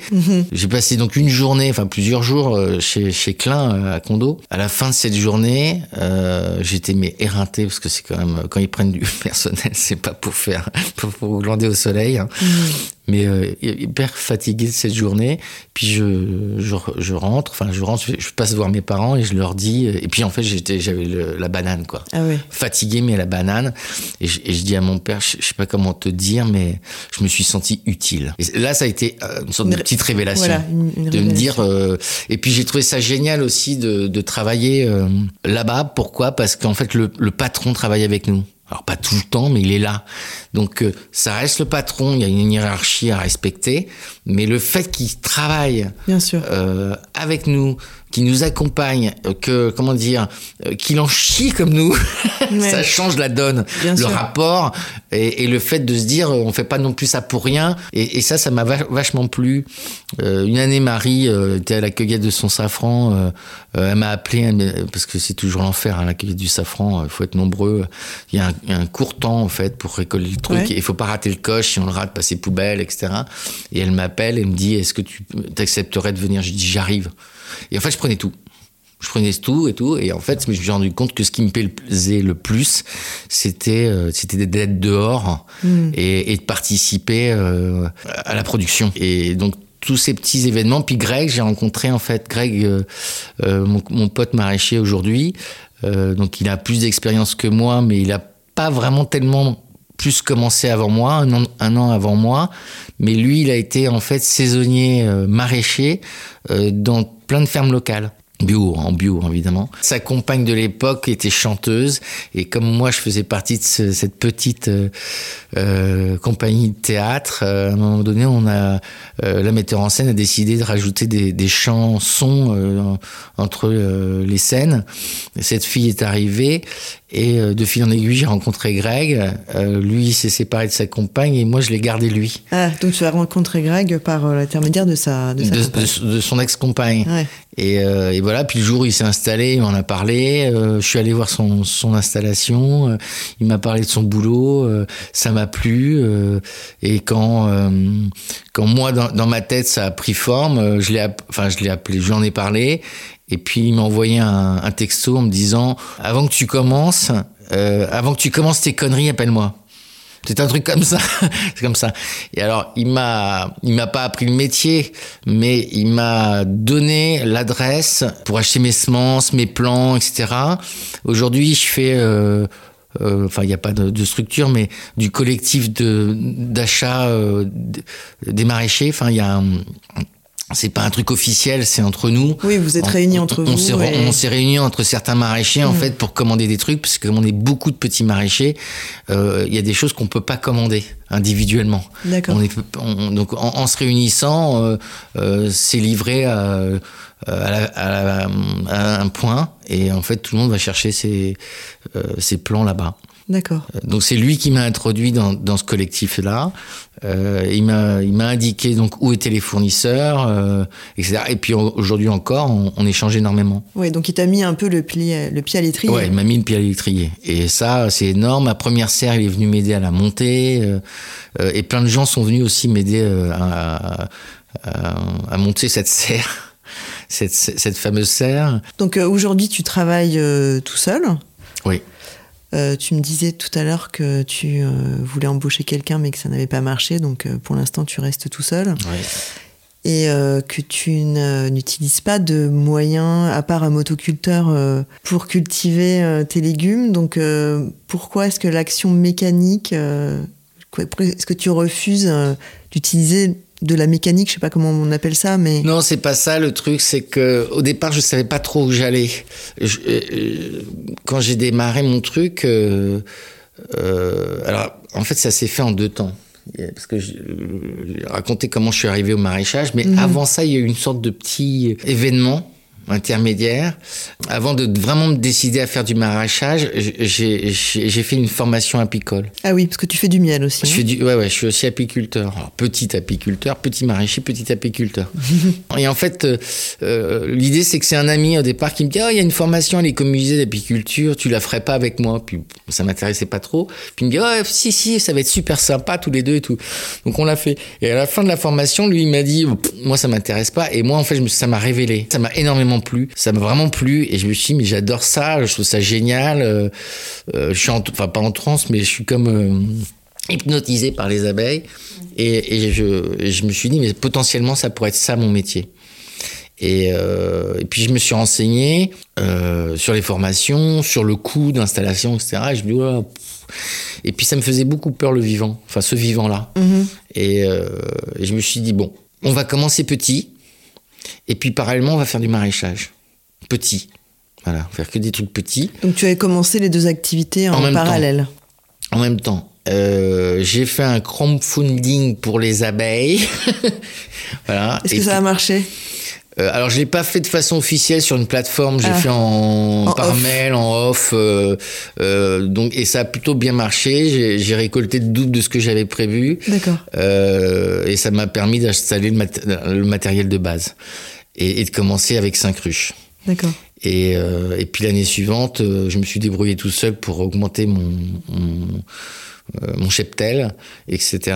J'ai passé donc une journée, enfin plusieurs jours chez chez Klein à Condo. À la fin de cette journée, euh, j'étais mais éreinté parce que c'est quand même quand ils prennent du personnel, c'est pas pour faire pour, glander au soleil. hein. Mais euh, hyper fatigué de cette journée. Puis je, je, je rentre, enfin je rentre, je, passe voir mes parents et je leur dis. Et puis en fait j'étais j'avais la banane quoi. Ah fatigué mais la banane. Et je, et je dis à mon père je, je sais pas comment te dire mais je me suis senti utile. Et là ça a été euh, une sorte Une de petite révélation. Voilà, une- une de me dire euh, et puis j'ai trouvé ça génial aussi de, de travailler euh, là-bas. Pourquoi? Parce qu'en fait le, le patron travaille avec nous alors pas tout le temps, mais il est là. Donc euh, ça reste le patron, il y a une hiérarchie à respecter, mais le fait qu'il travaille Bien sûr. euh, avec nous, qui nous accompagne, euh, que comment dire, euh, qu'il en chie comme nous, Ouais. ça change la donne, Bien le sûr. rapport et, et le fait de se dire euh, on fait pas non plus ça pour rien. Et, et ça, ça m'a va- vachement plu. Euh, une année, Marie euh, était à la cueillette de son safran. euh, elle m'a appelé elle parce que c'est toujours l'enfer, hein, la cueillette du safran. Il faut être nombreux. Il y, a un, il y a un court temps en fait pour récolter le truc. Ouais. Il faut pas rater le coche. Si on le rate, passer poubelle, etc. Et elle m'appelle et me dit est-ce que tu t'accepterais de venir? Je dis j'arrive. Et en fait, je prenais tout. Je prenais tout et tout. Et en fait, je me suis rendu compte que ce qui me plaisait le plus, c'était euh, c'était d'être dehors et, et de participer euh, à la production. Et donc, tous ces petits événements. Puis Greg, j'ai rencontré en fait Greg, euh, euh, mon, mon pote maraîcher aujourd'hui. Euh, donc, il a plus d'expérience que moi, mais il a pas vraiment tellement plus commencé avant moi, un an, avant moi. Mais lui, il a été en fait saisonnier euh, maraîcher euh, dans plein de fermes locales. En bio évidemment. Sa compagne de l'époque était chanteuse et comme moi je faisais partie de ce- cette petite euh, euh, compagnie de théâtre, euh, à un moment donné on a la metteur en scène a décidé de rajouter des, des chansons en- entre les scènes. Cette fille est arrivée et de fil en aiguille j'ai rencontré Greg. Lui s'est séparé de sa compagne et moi je l'ai gardé lui, Ah, donc tu as rencontré Greg par l'intermédiaire de sa, de sa de, compagne. de- de son ex-compagne. Ouais. Et, euh, et voilà, puis le jour où il s'est installé, m'en a parlé. euh, je suis allé voir son, son installation. euh, il m'a parlé de son boulot. euh, ça m'a plu. euh, et quand, euh, quand moi, dans, ma tête, ça a pris forme, je l'ai, enfin, je l'ai appelé, je lui en ai parlé. Et puis il m'a envoyé un, un texto en me disant avant que tu commences, avant que tu commences tes conneries, appelle-moi. C'est un truc comme ça, c'est comme ça. Et alors, il m'a, il m'a pas appris le métier, mais il m'a donné l'adresse pour acheter mes semences, mes plants, etc. Aujourd'hui, je fais, euh, euh, enfin, il n'y a pas de, structure, mais du collectif d'achat euh, des maraîchers. Enfin, il y a c'est pas un truc officiel, c'est entre nous. Oui, vous êtes On- réunis entre on vous. s'est et- on s'est réunis entre certains maraîchers en fait pour commander des trucs parce que comme on est beaucoup de petits maraîchers, euh, il y a des choses qu'on peut pas commander individuellement. D'accord. Donc en, en se réunissant, euh, euh, c'est livré à, à, la- à la- à un point et en fait tout le monde va chercher ses, euh, ses plans là-bas. D'accord. Donc c'est lui qui m'a introduit dans, dans ce collectif-là. Euh, il m'a il m'a indiqué donc où étaient les fournisseurs, euh, etc. Et puis au- aujourd'hui encore, on, on échange énormément. Oui, donc il t'a mis un peu le, pli, le pied à l'étrier. Ouais, il m'a mis le pied à l'étrier. Et ça, c'est énorme. Ma première serre, il est venu m'aider à la monter. euh, euh, et plein de gens sont venus aussi m'aider euh, à, à, à monter cette serre, cette, cette fameuse serre. Donc euh, aujourd'hui, tu travailles euh, tout seul? Oui. Euh, tu me disais tout à l'heure que tu euh, voulais embaucher quelqu'un, mais que ça n'avait pas marché. Donc euh, pour l'instant, tu restes tout seul. Ouais. Et que tu n'utilises pas de moyens, à part un motoculteur, pour cultiver tes légumes. Donc pourquoi est-ce que l'action mécanique, est-ce que tu refuses d'utiliser de la mécanique Je sais pas comment on appelle ça, mais Non, c'est pas ça. Le truc, c'est que au départ, je savais pas trop où j'allais. Je- euh, Quand j'ai démarré mon truc, euh, euh, alors en fait, ça s'est fait en deux temps. Parce que je- j'ai raconté comment je suis arrivé au maraîchage, mais avant ça, il y a eu une sorte de petit événement intermédiaire. Avant de vraiment me décider à faire du maraîchage, j'ai fait une formation apicole. Ah oui, parce que tu fais du miel aussi. Je, fais du, ouais, ouais, je suis aussi apiculteur. Alors, petit apiculteur, petit maraîcher, petit apiculteur. et en fait, euh, euh, l'idée, c'est que c'est un ami au départ qui me dit oh, il y a une formation à l'écomusée d'apiculture, tu la ferais pas avec moi Puis ça m'intéressait pas trop. Puis il me dit oh, si, si, ça va être super sympa tous les deux et tout. Donc on l'a fait. Et à la fin de la formation, lui, il m'a dit moi, ça m'intéresse pas. Et moi, en fait, ça m'a révélé. Ça m'a énormément plu. Ça m'a vraiment plu. Et je me suis dit mais j'adore ça, je trouve ça génial. Euh, je suis en, enfin, pas en transe, mais je suis comme hypnotisé par les abeilles. Et, je, je, me suis dit, mais potentiellement, ça pourrait être ça mon métier. Et, euh, et puis je me suis renseigné euh, sur les formations, sur le coût d'installation, etc. Et, je me et puis ça me faisait beaucoup peur le vivant, enfin ce vivant-là. Mm-hmm. Et, euh, et, je me suis dit, bon, on va commencer petit, et puis parallèlement, on va faire du maraîchage. Petit. Voilà, faire que des trucs petits. Donc tu avais commencé les deux activités en, en parallèle. En même temps. Euh, j'ai fait un crowdfunding pour les abeilles. voilà. Est-ce que ça a marché? Euh, alors je l'ai pas fait de façon officielle sur une plateforme, j'ai ah. fait en, par mail, en off, euh, euh, donc et ça a plutôt bien marché. J'ai récolté le double de ce que j'avais prévu. D'accord. Euh, et ça m'a permis d'installer le, mat le, matériel de base et, et, de commencer avec cinq ruches. D'accord. Et, et puis l'année suivante, je me suis débrouillé tout seul pour augmenter mon, mon mon cheptel, etc.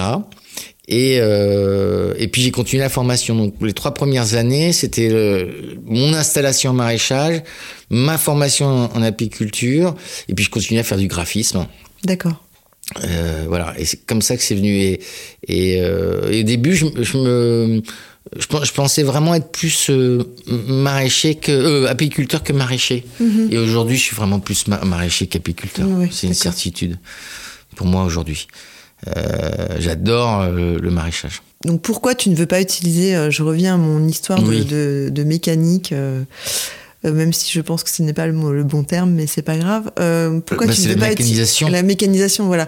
Et, euh, et puis j'ai continué la formation. Donc les trois premières années, c'était mon installation en maraîchage, ma formation en, apiculture, et puis je continuais à faire du graphisme. D'accord. Euh, voilà, et c'est comme ça que c'est venu. Et, et, euh, au début, je, je me je, pensais vraiment être plus euh, maraîcher que euh, apiculteur que maraîcher. Mhm. Et aujourd'hui, je suis vraiment plus maraîcher qu'apiculteur. c'est une certitude pour moi aujourd'hui. Euh, j'adore euh, le maraîchage. Donc pourquoi tu ne veux pas utiliser, euh, je reviens à mon histoire de, de, mécanique, même si je pense que ce n'est pas le, le, bon terme, mais c'est pas grave. pourquoi bah, tu ne veux la pas mécanisation. La mécanisation, voilà.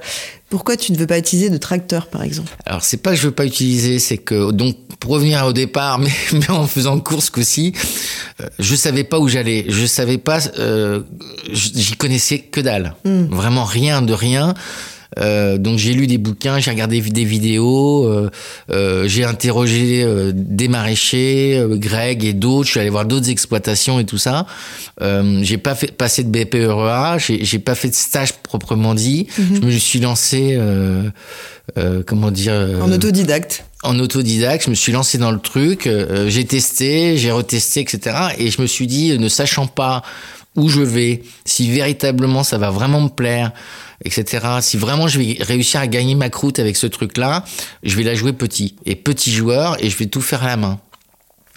Pourquoi tu ne veux pas utiliser de tracteur, par exemple? Alors c'est pas que je veux pas utiliser, c'est que donc pour revenir au départ, mais, mais en faisant course qu'aussi, je savais pas où j'allais, je savais pas, j'y connaissais que dalle, hmm. vraiment rien de rien. Euh, donc j'ai lu des bouquins, j'ai regardé des vidéos, euh, euh, j'ai interrogé euh, des maraîchers, euh, Greg et d'autres. Je suis allé voir d'autres exploitations et tout ça. j'ai pas fait passer de BPREA, j'ai pas fait de stage proprement dit. Mhm. Je me suis lancé, comment dire, en autodidacte en autodidacte, je me suis lancé dans le truc, j'ai testé, j'ai retesté, etc. Et je me suis dit, ne sachant pas où je vais, si véritablement ça va vraiment me plaire, etc. Si vraiment je vais réussir à gagner ma croûte avec ce truc-là, je vais la jouer petit. Et petit joueur, et je vais tout faire à la main.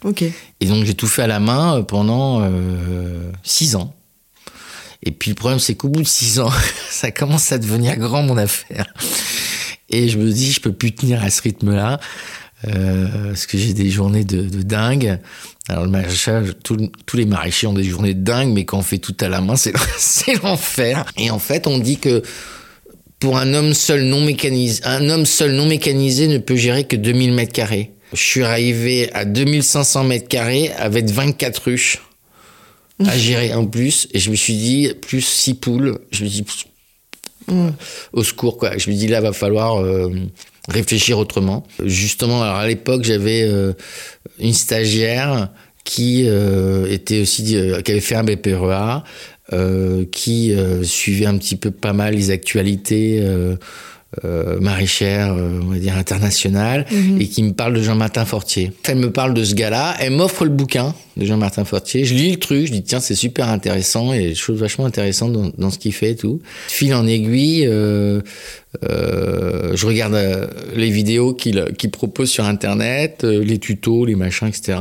Ok. Et donc j'ai tout fait à la main euh, pendant euh, six ans. Et puis le problème, c'est qu'au bout de six ans, ça commence à devenir grand mon affaire. Et je me dis, je peux plus tenir à ce rythme-là. Euh, parce que j'ai des journées de, de dingue. Alors le maraîchage, tous les maraîchers ont des journées de dingue, mais quand on fait tout à la main, c'est l'enfer. Et en fait, on dit que pour un homme seul non mécanisé, un homme seul non mécanisé ne peut gérer que 2000 mètres carrés. Je suis arrivé à 2500 mètres carrés avec 24 ruches à gérer en plus, et je me suis dit plus six poules. Je me suis au secours quoi. Je me dis là va falloir euh, réfléchir autrement. Justement, alors à l'époque, j'avais euh, une stagiaire qui euh, était aussi qui avait fait un BPREA, qui suivait un petit peu pas mal les actualités euh, maraîchère, euh, on va dire internationale, mhm. et qui me parle de Jean-Martin Fortier. Elle me parle de ce gars-là, elle m'offre le bouquin de Jean-Martin Fortier. Je lis le truc, je dis tiens c'est super intéressant, et des choses vachement intéressantes dans, dans ce qu'il fait et tout. Fil en aiguille, euh, euh je regarde les vidéos qu'il propose sur Internet, les tutos, les machins, etc.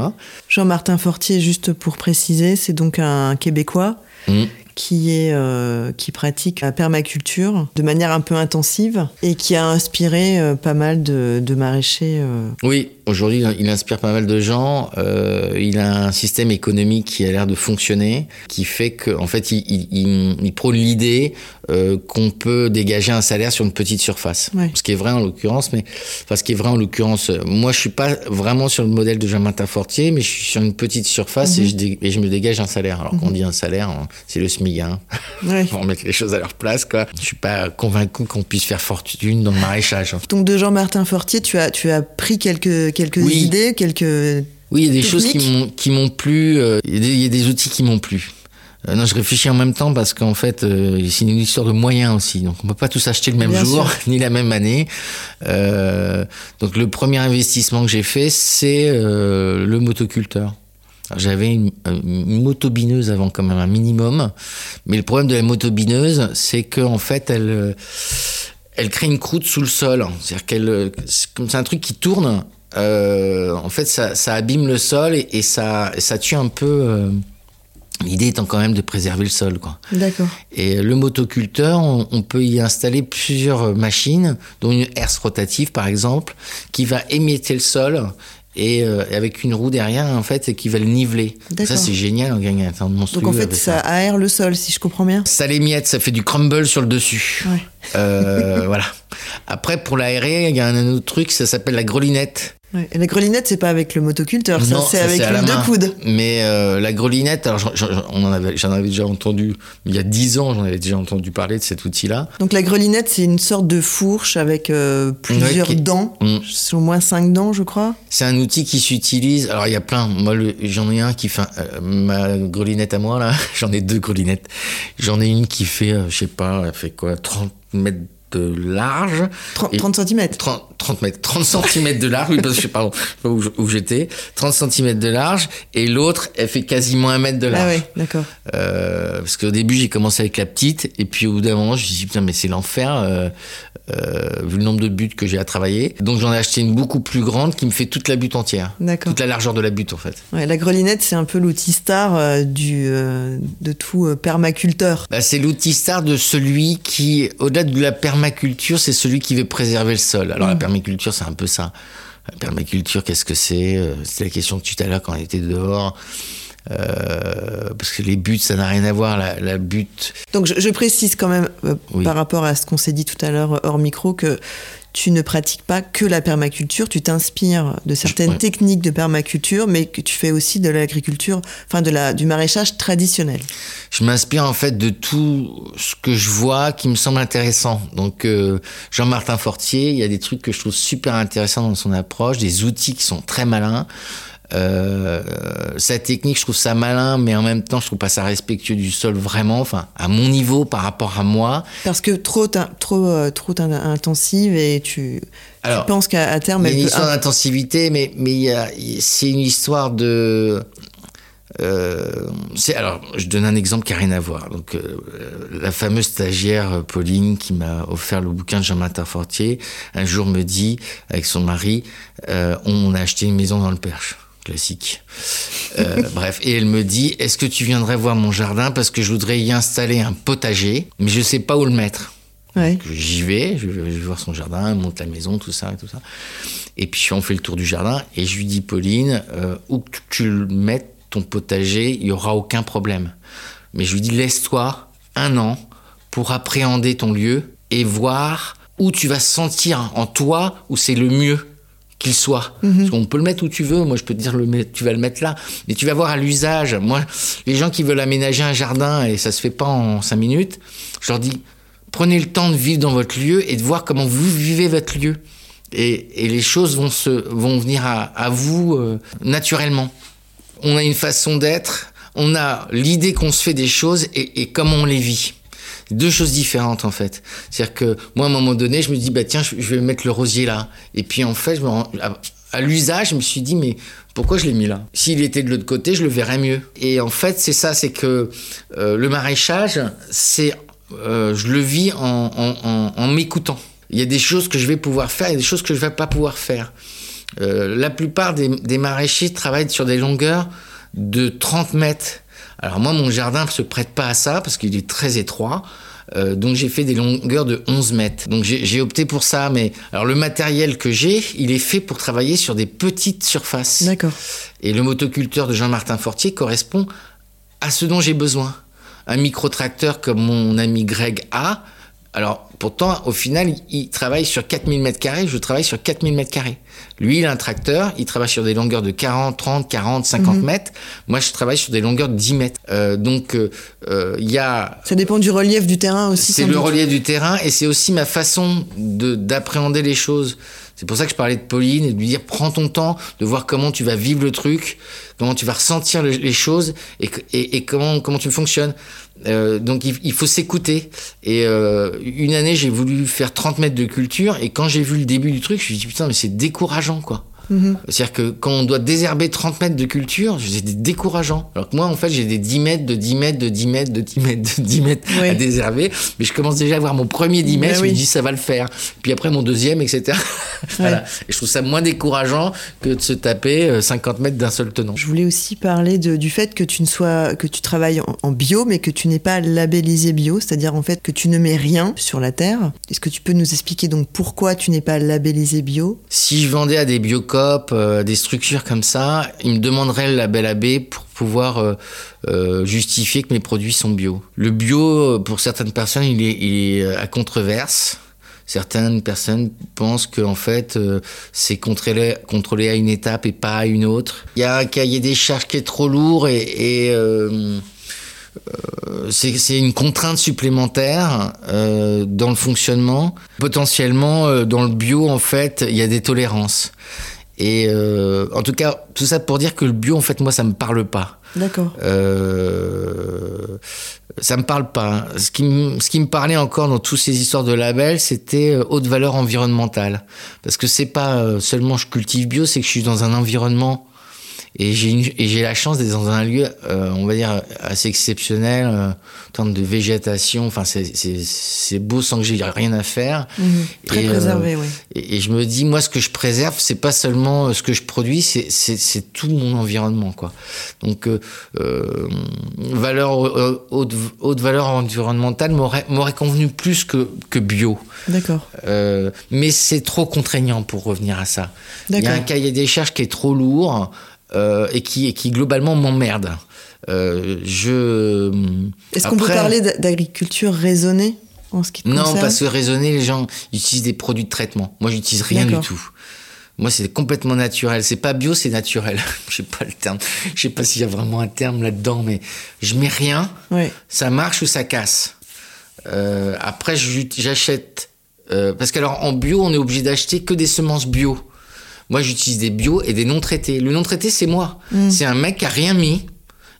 Jean-Martin Fortier, juste pour préciser, c'est donc un Québécois. Mmh qui, est, euh, qui pratique la permaculture de manière un peu intensive et qui a inspiré euh, pas mal de, de maraîchers. Euh. Oui, Aujourd'hui, il inspire pas mal de gens. Euh, il a un système économique qui a l'air de fonctionner, qui fait qu'en en fait, il, il, il prône l'idée euh, qu'on peut dégager un salaire sur une petite surface. Ouais. Ce qui est vrai en l'occurrence, mais enfin, ce qui est vrai en l'occurrence, euh, moi, je suis pas vraiment sur le modèle de Jean-Martin Fortier, mais je suis sur une petite surface et, je dé- et je me dégage un salaire. Alors qu'on dit un salaire, hein, c'est le SMIC. Hein. Ouais. Pour remettre les choses à leur place, quoi. Je suis pas convaincu qu'on puisse faire fortune dans le maraîchage. hein. Donc de Jean-Martin Fortier, tu as, tu as pris quelques, quelques Oui. idées, quelques... Oui, il y a des choses qui m'ont qui m'ont plu. euh, Il y, a des- il y a des outils qui m'ont plu. Euh, non, je réfléchis en même temps parce qu'en fait, euh, c'est une histoire de moyens aussi. Donc, on peut pas tous acheter le même Bien jour sûr. ni la même année. Donc, le premier investissement que j'ai fait, c'est le motoculteur. J'avais une, une motobineuse avant quand même un minimum, mais le problème de la motobineuse, c'est que en fait, elle elle crée une croûte sous le sol. C'est-à-dire qu'elle, c'est comme c'est un truc qui tourne. Euh, en fait, ça, ça abîme le sol et, et ça, ça tue un peu. euh, L'idée étant quand même de préserver le sol, quoi. D'accord. Et le motoculteur, on, on peut y installer plusieurs machines, dont une herse rotative par exemple, qui va émietter le sol et euh, avec une roue derrière en fait et qui va le niveler. D'accord. Ça c'est génial, on gagne un temps monstrueux. Donc en fait, avec ça aère le sol, si je comprends bien. ça l'émiette, ça fait du crumble sur le dessus. Ouais. Euh, voilà. Après, pour l'aérer, il y a un autre truc, ça s'appelle la grelinette. Ouais. Et la grelinette, c'est pas avec le motoculteur, ça c'est avec l'huile main. de coude. Mais euh, la grelinette, alors j'en- en avait, j'en avais déjà entendu, il y a dix ans, j'en avais déjà entendu parler de cet outil-là. Donc la grelinette, c'est une sorte de fourche avec euh, plusieurs Ouais, qui- dents. Mm. Au moins cinq dents, je crois. C'est un outil qui s'utilise. Alors il y a plein. Moi, j'en ai un qui fait euh, ma grelinette à moi là. J'en ai deux grelinettes. J'en ai une qui fait, je sais pas, elle fait quoi, 30 mètres de large. 30, Et- 30 cm. 30, 30 mètres, 30 cm de large, oui, parce que je sais pas où, j'étais, 30 cm de large, et l'autre, elle fait quasiment un mètre de Ah large. ouais, d'accord. Euh, parce qu'au début, j'ai commencé avec la petite, et puis au bout d'un moment, je me suis dit, putain, mais c'est l'enfer, euh, euh, vu le nombre de buts que j'ai à travailler. Donc j'en ai acheté une beaucoup plus grande qui me fait toute la butte entière. D'accord. Toute la largeur de la butte, en fait. Ouais, la grelinette, c'est un peu l'outil star euh, du, euh, de tout permaculteur. Bah, c'est l'outil star de celui qui, au-delà de la permaculture, c'est celui qui veut préserver le sol. Alors la permaculture, c'est un peu ça. La permaculture, qu'est-ce que c'est C'est la question que tu t'as là quand on était dehors. Euh, parce que les buts, ça n'a rien à voir. La, la butte, Donc je, je précise quand même, euh, Oui. par rapport à ce qu'on s'est dit tout à l'heure hors micro, que tu ne pratiques pas que la permaculture, tu t'inspires de certaines ouais. techniques de permaculture, mais que tu fais aussi de l'agriculture, enfin de la, du maraîchage traditionnel. je m'inspire en fait de tout ce que je vois qui me semble intéressant. Donc euh, Jean-Martin Fortier, il y a des trucs que je trouve super intéressants dans son approche, des outils qui sont très malins. Euh, sa technique, je trouve ça malin, mais en même temps, je trouve pas ça respectueux du sol vraiment. Enfin, à mon niveau par rapport à moi. Parce que trop, trop, euh, trop intensive et tu, Alors, tu penses qu'à terme, Il y a une histoire d'intensivité, mais c'est une histoire de. Euh, c'est alors, je donne un exemple qui a rien à voir. Donc, euh, la fameuse stagiaire euh, Pauline qui m'a offert le bouquin de Jean-Martin Fortier, un jour me dit avec son mari, euh, on a acheté une maison dans le Perche. Classique. Euh, bref, et elle me dit, est-ce que tu viendrais voir mon jardin parce que je voudrais y installer un potager, mais je sais pas où le mettre. Ouais. J'y vais, je vais, je vais voir son jardin, elle monte la maison, tout ça et tout ça. Et puis on fait le tour du jardin et je lui dis Pauline, euh, où que tu le mettes ton potager, il y aura aucun problème. Mais je lui dis laisse-toi un an pour appréhender ton lieu et voir où tu vas sentir en toi où c'est le mieux qu'il soit. Parce qu'on peut le mettre où tu veux. Moi, je peux te dire, le tu vas le mettre là. Mais tu vas voir à l'usage. Moi, les gens qui veulent aménager un jardin et ça se fait pas en cinq minutes, je leur dis, prenez le temps de vivre dans votre lieu et de voir comment vous vivez votre lieu. Et, et les choses vont, se, vont venir à, à vous euh, naturellement. On a une façon d'être, on a l'idée qu'on se fait des choses et, et comment on les vit. Deux choses différentes en fait. C'est-à-dire que moi, à un moment donné, je me dis, bah tiens, je vais mettre le rosier là. Et puis en fait, à, l'usage, je me suis dit, mais pourquoi je l'ai mis là? S'il était de l'autre côté, je le verrais mieux. Et en fait, c'est ça, c'est que euh, le maraîchage, c'est, euh, je le vis en, m'écoutant. Il y a des choses que je vais pouvoir faire, a des choses que je vais pas pouvoir faire. Euh, la plupart des, des maraîchers travaillent sur des longueurs de 30 mètres. Alors moi, mon jardin ne se prête pas à ça parce qu'il est très étroit. Euh, donc j'ai fait des longueurs de 11 mètres. Donc j'ai opté pour ça. Mais alors le matériel que j'ai, il est fait pour travailler sur des petites surfaces. D'accord. Et le motoculteur de Jean-Martin Fortier correspond à ce dont j'ai besoin. Un micro-tracteur comme mon ami Greg a. Alors, pourtant, au final, il travaille sur 4000 mètres carrés, je travaille sur 4000 mètres carrés. Lui, il a un tracteur, il travaille sur des longueurs de 40, 30, 40, 50 mètres. Moi, je travaille sur des longueurs de 10 mètres. Euh, donc, euh, euh, il y a Ça dépend du relief du terrain aussi. c'est le doute. relief du terrain et c'est aussi ma façon de d'appréhender les choses. C'est pour ça que je parlais de Pauline et de lui dire prends ton temps de voir comment tu vas vivre le truc, comment tu vas ressentir le- les choses et comment comment tu fonctionnes. Euh, donc il, il faut s'écouter. Et euh, une année j'ai voulu faire 30 mètres de culture et quand j'ai vu le début du truc je me suis dit putain mais c'est décourageant quoi. Mhm. C'est-à-dire que quand on doit désherber 30 mètres de culture, c'est décourageant. Alors que moi, en fait, j'ai des 10 mètres, de 10 mètres, de 10 mètres, de 10 mètres, de 10 mètres Oui. à désherber. Mais je commence déjà à voir mon premier 10 mètres, Ben je me dis ça va le faire. Puis après mon deuxième, etc. voilà. Et je trouve ça moins décourageant que de se taper euh, 50 mètres d'un seul tenant. Je voulais aussi parler de- du fait que tu ne sois que tu travailles en, en bio, mais que tu n'es pas labellisé bio, c'est-à-dire en fait que tu ne mets rien sur la terre. Est-ce que tu peux nous expliquer donc pourquoi tu n'es pas labellisé bio? Si je vendais à des euh, des structures comme ça, ils me demanderaient le label AB pour pouvoir euh, euh, justifier que mes produits sont bio. Le bio, pour certaines personnes, il est, à controverse. Certaines personnes pensent que en fait c'est contrôlé, à une étape et pas à une autre. Il y a un cahier des charges qui est trop lourd et, c'est une contrainte supplémentaire dans le fonctionnement. Potentiellement, dans le bio, en fait, il y a des tolérances. Et euh, en tout cas, tout ça pour dire que le bio, en fait, moi, ça me parle pas. D'accord. Euh, ça me parle pas. Ce qui, me- ce qui me parlait encore dans toutes ces histoires de labels, c'était euh, haute valeur environnementale. Parce que c'est pas euh, seulement je cultive bio, c'est que je suis dans un environnement et j'ai la chance d'être dans un lieu, euh, on va dire assez exceptionnel, euh, en termes de végétation. Enfin, c'est beau sans que j'ai rien à faire. Mhm. Très Et, euh, préservé, oui. Et, et je me dis, moi, ce que je préserve, c'est pas seulement euh, ce que je produis, c'est tout mon environnement, quoi. Donc, valeur haute, haute valeur environnementale m'aurait m'aurait convenu plus que que bio. D'accord. Mais c'est trop contraignant pour revenir à ça. Il y a un cahier des charges qui est trop lourd euh, et qui et qui globalement m'emmerde. Euh, je Est-ce qu'on peut parler d'agriculture raisonnée en ce qui te non, concerne? parce que raisonner, les gens utilisent des produits de traitement. Moi, j'utilise rien du tout. Moi, c'est complètement naturel. C'est pas bio, c'est naturel. Je sais pas le terme. Je sais pas s'il y a vraiment un terme là-dedans, mais je mets rien. Ouais. Ça marche ou ça casse? Euh, après, j'achète. euh, parce qu'alors, en bio, on est obligé d'acheter que des semences bio. Moi, j'utilise des bio et des non traités. Le non traité, c'est moi. Mm. C'est un mec qui a rien mis.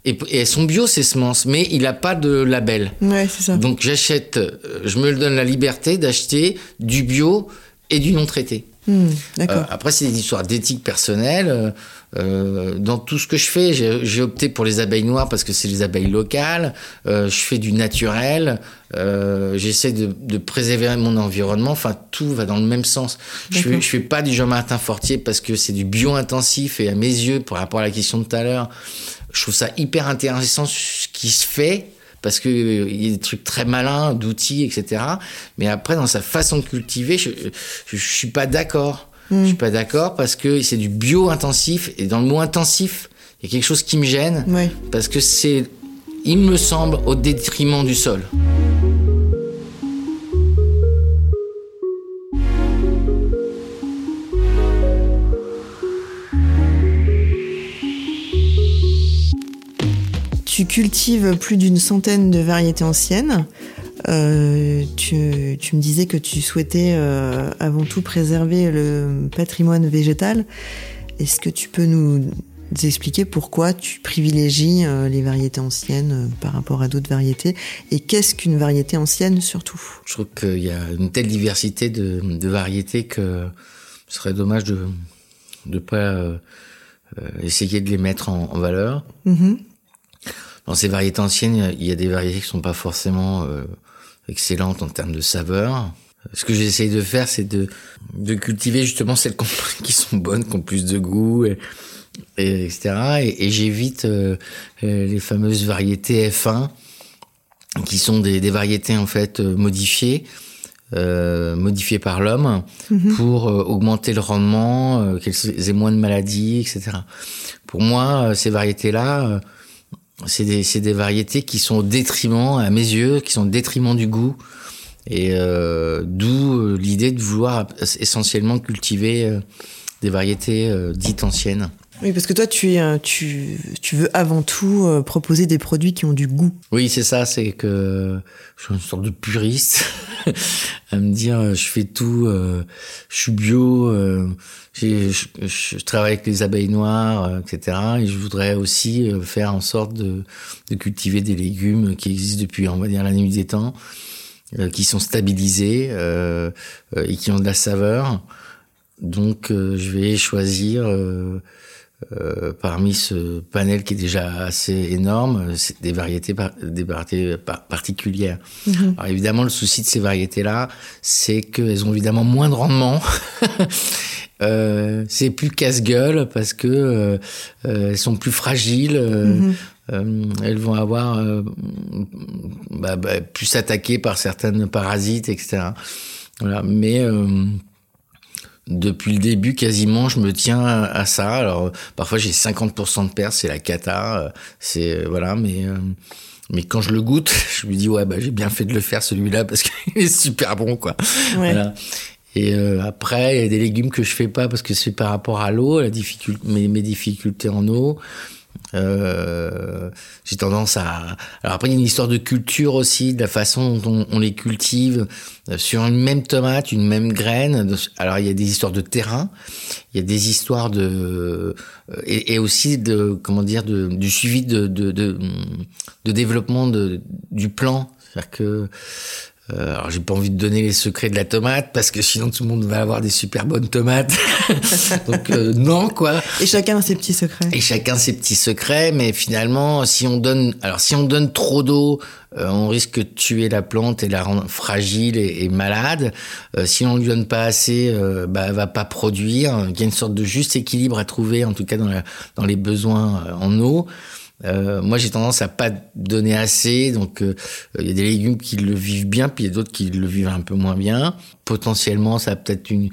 Et, et elles sont bio, ces semences, mais il a pas de label. Ouais, c'est ça. Donc j'achète, euh, je me donne la liberté d'acheter du bio et du non traité. Hmm. Euh, après, c'est des histoires d'éthique personnelle. euh, euh, dans tout ce que je fais, j'ai opté pour les abeilles noires parce que c'est les abeilles locales. Euh, je fais du naturel. J'essaie de, de préserver mon environnement. Enfin, tout va dans le même sens. Je fais, je fais pas du Jean-Martin Fortier parce que c'est du bio intensif et à mes yeux, par rapport à la question de tout à l'heure, je trouve ça hyper intéressant ce qui se fait parce que euh, il y a des trucs très malins d'outils etc mais après dans sa façon de cultiver je je, je suis pas d'accord. Je suis pas d'accord parce que c'est du bio intensif et dans le mot intensif il y a quelque chose qui me gêne. Parce que c'est il me semble au détriment du sol Tu cultives plus d'une centaine de variétés anciennes. Euh, tu, tu me disais que tu souhaitais euh, avant tout préserver le patrimoine végétal. Est-ce que tu peux nous expliquer pourquoi tu privilégies euh, les variétés anciennes par rapport à d'autres variétés? Et qu'est-ce qu'une variété ancienne surtout? Je trouve qu'il y a une telle diversité de, de variétés que ce serait dommage de de pas essayer de les mettre en, en valeur Mhm. Dans ces variétés anciennes, il y a des variétés qui sont pas forcément euh, excellentes en termes de saveur. Ce que j'essaye de faire, c'est de, de cultiver justement celles qui sont bonnes, qui ont plus de goût, et, et etc. Et, et j'évite euh, euh, les fameuses variétés F1 qui sont des, des variétés en fait modifiées. Euh, modifiées par l'homme pour euh, augmenter le rendement, euh, qu'elles aient moins de maladies, etc. Pour moi, ces variétés-là, c'est des, des, variétés qui sont au détriment, à mes yeux, qui sont au détriment du goût. Et d'où l'idée de vouloir essentiellement cultiver des variétés dites anciennes. Oui, parce que toi, tu, es, tu, tu veux avant tout euh, proposer des produits qui ont du goût. Oui, c'est ça, c'est que je suis une sorte de puriste à me dire, euh, je fais tout, euh, je suis bio, je, travaille avec les abeilles noires, etc. Et je voudrais aussi faire en sorte de, de, cultiver des légumes qui existent depuis, on va dire, la nuit des temps, qui sont stabilisés et qui ont de la saveur. Donc, je vais choisir euh, parmi ce panel qui est déjà assez énorme, c'est des variétés, des variétés particulières. Mhm. Alors évidemment, le souci de ces variétés-là, c'est qu'elles ont évidemment moins de rendement. euh, c'est plus casse-gueule parce que euh, elles sont plus fragiles. Euh, mhm. elles vont avoir bah, bah, plus attaquées par certaines parasites, etc. Voilà. Mais depuis le début, quasiment, je me tiens à ça. Alors, parfois, j'ai 50% de pertes, c'est la cata. Euh, c'est, euh, voilà, mais, euh, mais quand je le goûte, je me dis, ouais, bah, j'ai bien fait de le faire, celui-là, parce qu'il est super bon, quoi. Voilà. Et après, il y a des légumes que je fais pas parce que c'est par rapport à l'eau, la difficulté, mes, mes difficultés en eau. Euh, j'ai tendance à. Alors après, il y a une histoire de culture aussi, de la façon dont on, les cultive euh, sur une même tomate, une même graine. Alors il y a des histoires de terrain, il y a des histoires de euh, et, aussi de comment dire du suivi de, de développement de, du plan. C'est-à-dire que euh, alors j'ai pas envie de donner les secrets de la tomate parce que sinon tout le monde va avoir des super bonnes tomates. Donc euh, non quoi. Et chacun a ses petits secrets. Et chacun ses petits secrets, mais finalement si on donne, alors si on donne trop d'eau, euh, on risque de tuer la plante et la rendre fragile et, malade. si on lui donne pas assez, bah elle va pas produire. Il y a une sorte de juste équilibre à trouver, en tout cas dans, la, dans les besoins en eau. Euh, moi, j'ai tendance à pas donner assez, donc euh, il y a des légumes qui le vivent bien, puis il y a d'autres qui le vivent un peu moins bien. Potentiellement, ça a peut-être une,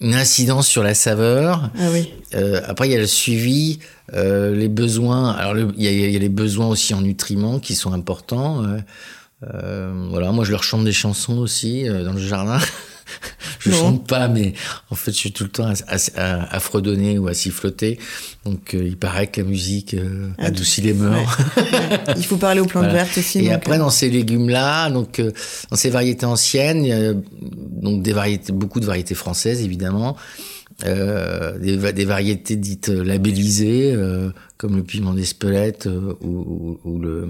une, incidence sur la saveur. Ah oui. Euh, après, il y a le suivi, euh, les besoins. Alors, il y, a, y, a les besoins aussi en nutriments qui sont importants. voilà, moi, je leur chante des chansons aussi dans le jardin. je ne chante pas, mais en fait, je suis tout le temps à, fredonner ou à siffloter. Donc, euh, il paraît que la musique euh, ah, adoucit les mœurs. il faut parler aux plantes vertes aussi. Et après, euh. dans ces légumes-là, donc dans ces variétés anciennes, il y a donc des variétés, beaucoup de variétés françaises évidemment. Des, des, variétés dites labellisées, comme le piment d'Espelette euh, ou, ou, le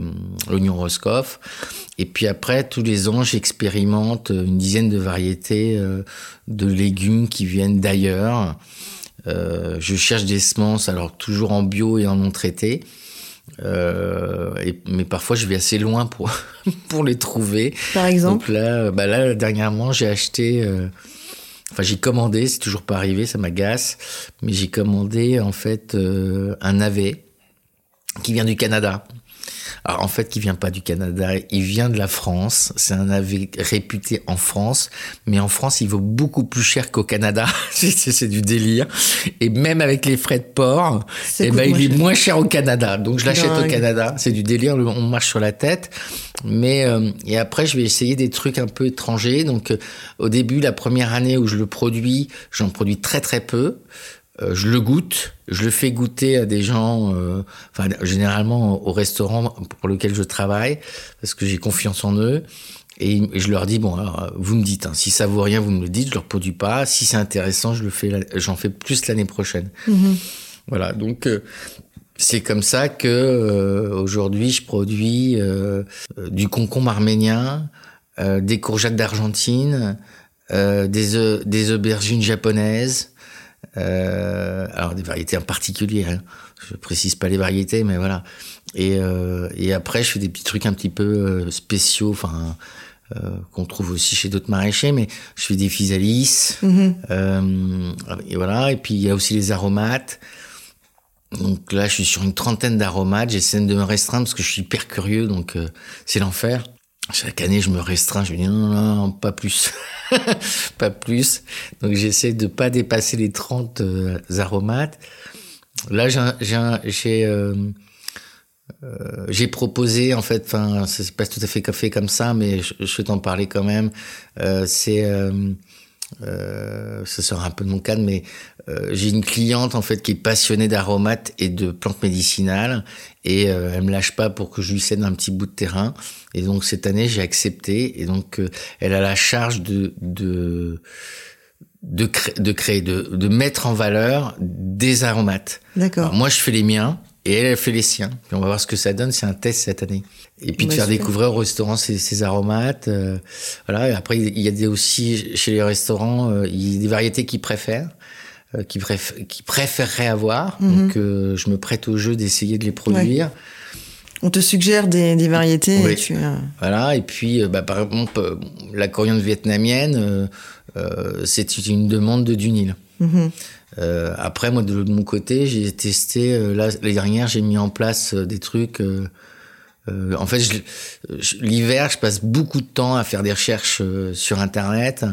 l'oignon Roscoff. Et puis après, tous les ans, j'expérimente une dizaine de variétés de légumes qui viennent d'ailleurs. je cherche des semences, alors toujours en bio et en non traité. Et, mais parfois je vais assez loin pour pour les trouver. Par exemple. Donc là, bah là dernièrement j'ai acheté Enfin, j'ai commandé, c'est toujours pas arrivé, ça m'agace, mais j'ai commandé en fait euh, un navet qui vient du Canada. Alors en fait, qui vient pas du Canada, il vient de la France. C'est un navet réputé en France, mais en France, il vaut beaucoup plus cher qu'au Canada. c'est du délire. Et même avec les frais de port, eh ben, il est moins cher au Canada. Donc je l'achète au Canada. C'est du délire. On marche sur la tête. Mais euh, et après, je vais essayer des trucs un peu étrangers. Donc, euh, au début, la première année où je le produis, j'en produis très très peu. Euh, je le goûte, je le fais goûter à des gens, euh, enfin généralement au restaurant pour lequel je travaille, parce que j'ai confiance en eux. Et je leur dis bon, alors, vous me dites, hein, si ça vaut rien, vous me le dites, je le reproduis pas. Si c'est intéressant, je le fais, j'en fais plus l'année prochaine. Mm-hmm. Voilà, donc c'est comme ça que euh, aujourd'hui je produis euh, du concombre arménien, euh, des courgettes d'Argentine, des, des aubergines japonaises, alors des variétés en particulier. Hein. Je précise pas les variétés, mais voilà. Et, et après je fais des petits trucs un petit peu spéciaux, enfin. qu'on trouve aussi chez d'autres maraîchers, mais je fais des physalis, mm-hmm. et voilà. Et puis il y a aussi les aromates. Donc là, je suis sur une trentaine d'aromates. J'essaie de me restreindre parce que je suis hyper curieux, donc euh, c'est l'enfer. Chaque année, je me restreins, je me dis non, non, non pas plus. pas plus. Donc j'essaie de pas dépasser les 30 euh, aromates. Là, j'ai euh, euh, j'ai proposé, en fait, enfin, c'est pas tout à fait fait comme ça, mais je, vais t'en parler quand même. C'est ça sort un peu de mon cadre, mais euh, j'ai une cliente en fait qui est passionnée d'aromates et de plantes médicinales et euh, elle me lâche pas pour que je lui cède un petit bout de terrain. Et donc cette année j'ai accepté et donc euh, elle a la charge de de de, de créer, de, de mettre en valeur des aromates. D'accord. Moi je fais les miens et elle, elle fait les siens. Puis on va voir ce que ça donne. C'est un test cette année. Et puis de faire super. découvrir au restaurant ces, ces aromates. euh, voilà. Et après, il y a des aussi chez les restaurants, euh, il y a des variétés qu'ils préfèrent, qui, préf qui préféreraient avoir. Mhm. Donc euh, je me prête au jeu d'essayer de les produire. On te suggère des, des variétés Oui. et tu. euh, Voilà. Et puis, euh, bah, par exemple, euh, la coriandre vietnamienne, euh, euh, c'est une demande de Dunil. mhm. Euh, après, moi, de, de mon côté, j'ai testé. Euh, là, l'année dernière, j'ai mis en place euh, des trucs. euh, euh, en fait, l'hiver, je passe beaucoup de temps à faire des recherches euh, sur Internet euh,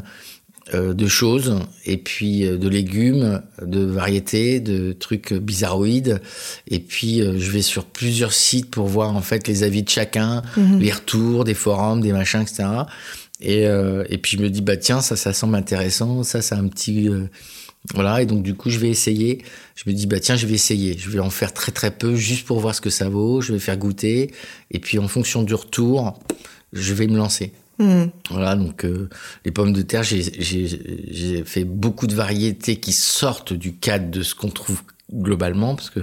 de choses, et puis euh, de légumes, de variétés, de trucs bizarroïdes. Et puis, euh, je vais sur plusieurs sites pour voir en fait les avis de chacun, les retours, des forums, des machins, etc. Et, euh, et puis je me dis bah tiens ça ça semble intéressant ça c'est un petit euh, voilà. Et donc du coup je vais essayer. Je me dis bah tiens je vais essayer. Je vais en faire très très peu juste pour voir ce que ça vaut. Je vais faire goûter. Et puis en fonction du retour je vais me lancer Mhm. voilà donc euh, les pommes de terre j'ai fait beaucoup de variétés qui sortent du cadre de ce qu'on trouve globalement parce que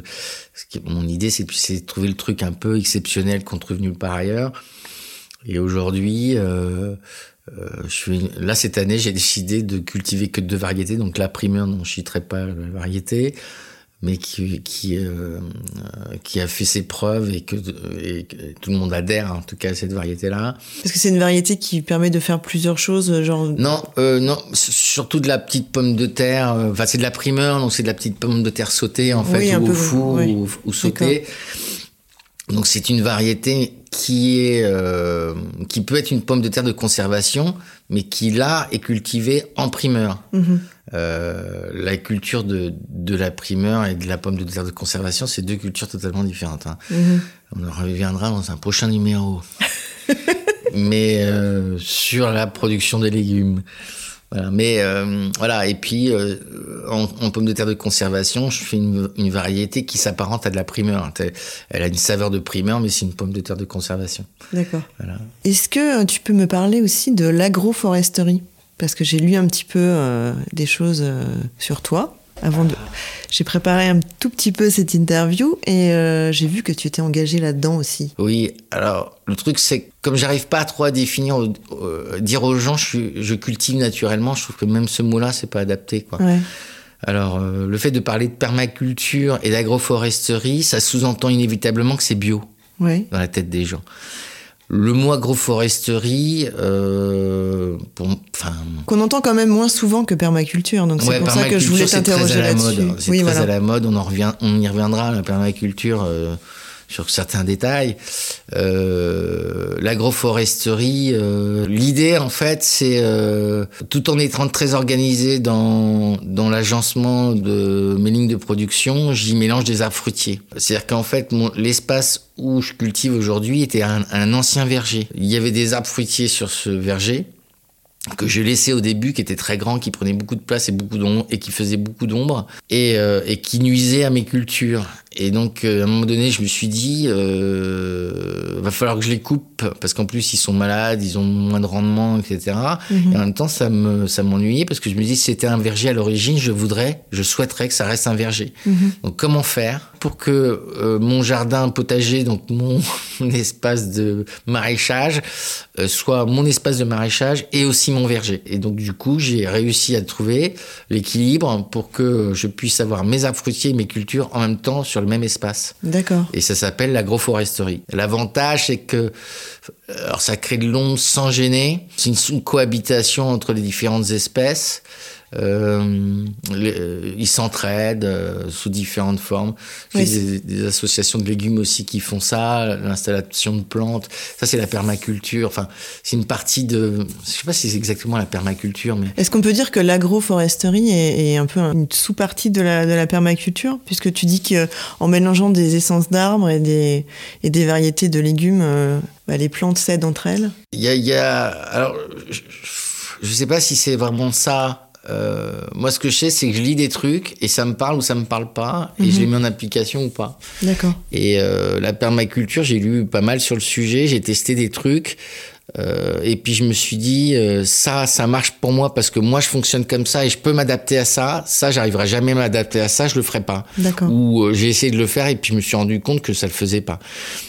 mon idée c'est de trouver le truc un peu exceptionnel qu'on trouve nulle part ailleurs et aujourd'hui, euh, euh, je suis là cette année, j'ai décidé de cultiver que deux variétés. Donc la primeur, non, je citerai pas la variété, mais qui qui euh, euh, qui a fait ses preuves et que, et que tout le monde adhère en tout cas à cette variété-là. Parce que c'est une variété qui permet de faire plusieurs choses, genre. Non, euh, non, surtout de la petite pomme de terre. euh, Enfin, c'est de la primeur, donc c'est de la petite pomme de terre sautée en fait, Oui, ou au four oui. ou, ou sautée. Donc c'est une variété qui est euh, qui peut être une pomme de terre de conservation, mais qui là est cultivée en primeur. Mhm. Euh, la culture de, de la primeur et de la pomme de terre de conservation, c'est deux cultures totalement différentes. hein. Mhm. On en reviendra dans un prochain numéro. Mais euh, sur la production des légumes. Voilà. Mais euh, voilà. Et puis euh, en, en pomme de terre de conservation, je fais une, une variété qui s'apparente à de la primeur. Elle a une saveur de primeur, mais c'est une pomme de terre de conservation. D'accord. Voilà. Est-ce que tu peux me parler aussi de l'agroforesterie? Parce que j'ai lu un petit peu euh, des choses euh, sur toi. Avant de... J'ai préparé un tout petit peu cette interview et euh, j'ai vu que tu étais engagé là-dedans aussi. Oui, alors le truc c'est que comme j'arrive pas trop à définir, dire aux gens je, cultive naturellement, je trouve que même ce mot-là c'est pas adapté quoi. Ouais. Alors le fait de parler de permaculture et d'agroforesterie, ça sous-entend inévitablement que c'est bio Ouais. dans la tête des gens. Le mot agroforesterie, euh, enfin, Qu'on entend quand même moins souvent que permaculture, donc c'est Ouais, pour ça que je voulais t'interroger à la là-dessus. mode. C'est Oui, très voilà. à la mode. On en revient, on y reviendra la permaculture euh, sur certains détails. Euh, L'agroforesterie, euh, l'idée en fait, c'est euh, tout en étant très organisé dans l'agencement de mes lignes de production, j'y mélange des arbres fruitiers. C'est-à-dire qu'en fait, l'espace où je cultive aujourd'hui était un, ancien verger. Il y avait des arbres fruitiers sur ce verger que je laissais au début, qui était très grand, qui prenait beaucoup de place et beaucoup d'ombre et qui faisait beaucoup d'ombre et, euh, qui nuisait à mes cultures. Et donc, euh, à un moment donné, je me suis dit, euh, va falloir que je les coupe parce qu'en plus ils sont malades, ils ont moins de rendement, etc. Mhm. Et en même temps, ça me ça m'ennuyait parce que je me dis, si c'était un verger à l'origine, je voudrais, je souhaiterais que ça reste un verger. Mhm. Donc, comment faire pour que euh, mon jardin potager, donc mon espace de maraîchage, euh, soit mon espace de maraîchage et aussi mon verger? Et donc, du coup, j'ai réussi à trouver l'équilibre pour que je puisse avoir mes arbres fruitiers et mes cultures en même temps sur le même espace. D'accord. Et ça s'appelle l'agroforesterie. L'avantage, c'est que alors ça crée de l'ombre sans gêner. C'est une cohabitation entre les différentes espèces. Euh, les- euh, ils s'entraident euh, sous différentes formes. Il y a Oui, des, des associations de légumes aussi qui font ça, l'installation de plantes. Ça, c'est la permaculture. Enfin, c'est une partie de. Je sais pas si c'est exactement la permaculture, mais Est-ce qu'on peut dire que l'agroforesterie est, est un peu une sous-partie de la, de la permaculture? Puisque tu dis qu'en mélangeant des essences d'arbres et des, et des variétés de légumes, euh, bah, les plantes s'aident entre elles? Il y a, il y a- alors, je, je sais pas si c'est vraiment ça. Euh, moi, ce que je sais, c'est que je lis des trucs et ça me parle ou ça me parle pas et je les mets en application ou pas. D'accord. Et euh, la permaculture, j'ai lu pas mal sur le sujet, j'ai testé des trucs. euh, et puis je me suis dit, euh, ça, ça marche pour moi parce que moi je fonctionne comme ça et je peux m'adapter à ça. Ça, j'arriverai jamais à m'adapter à ça, je le ferai pas. D'accord. Ou euh, j'ai essayé de le faire et puis je me suis rendu compte que ça le faisait pas.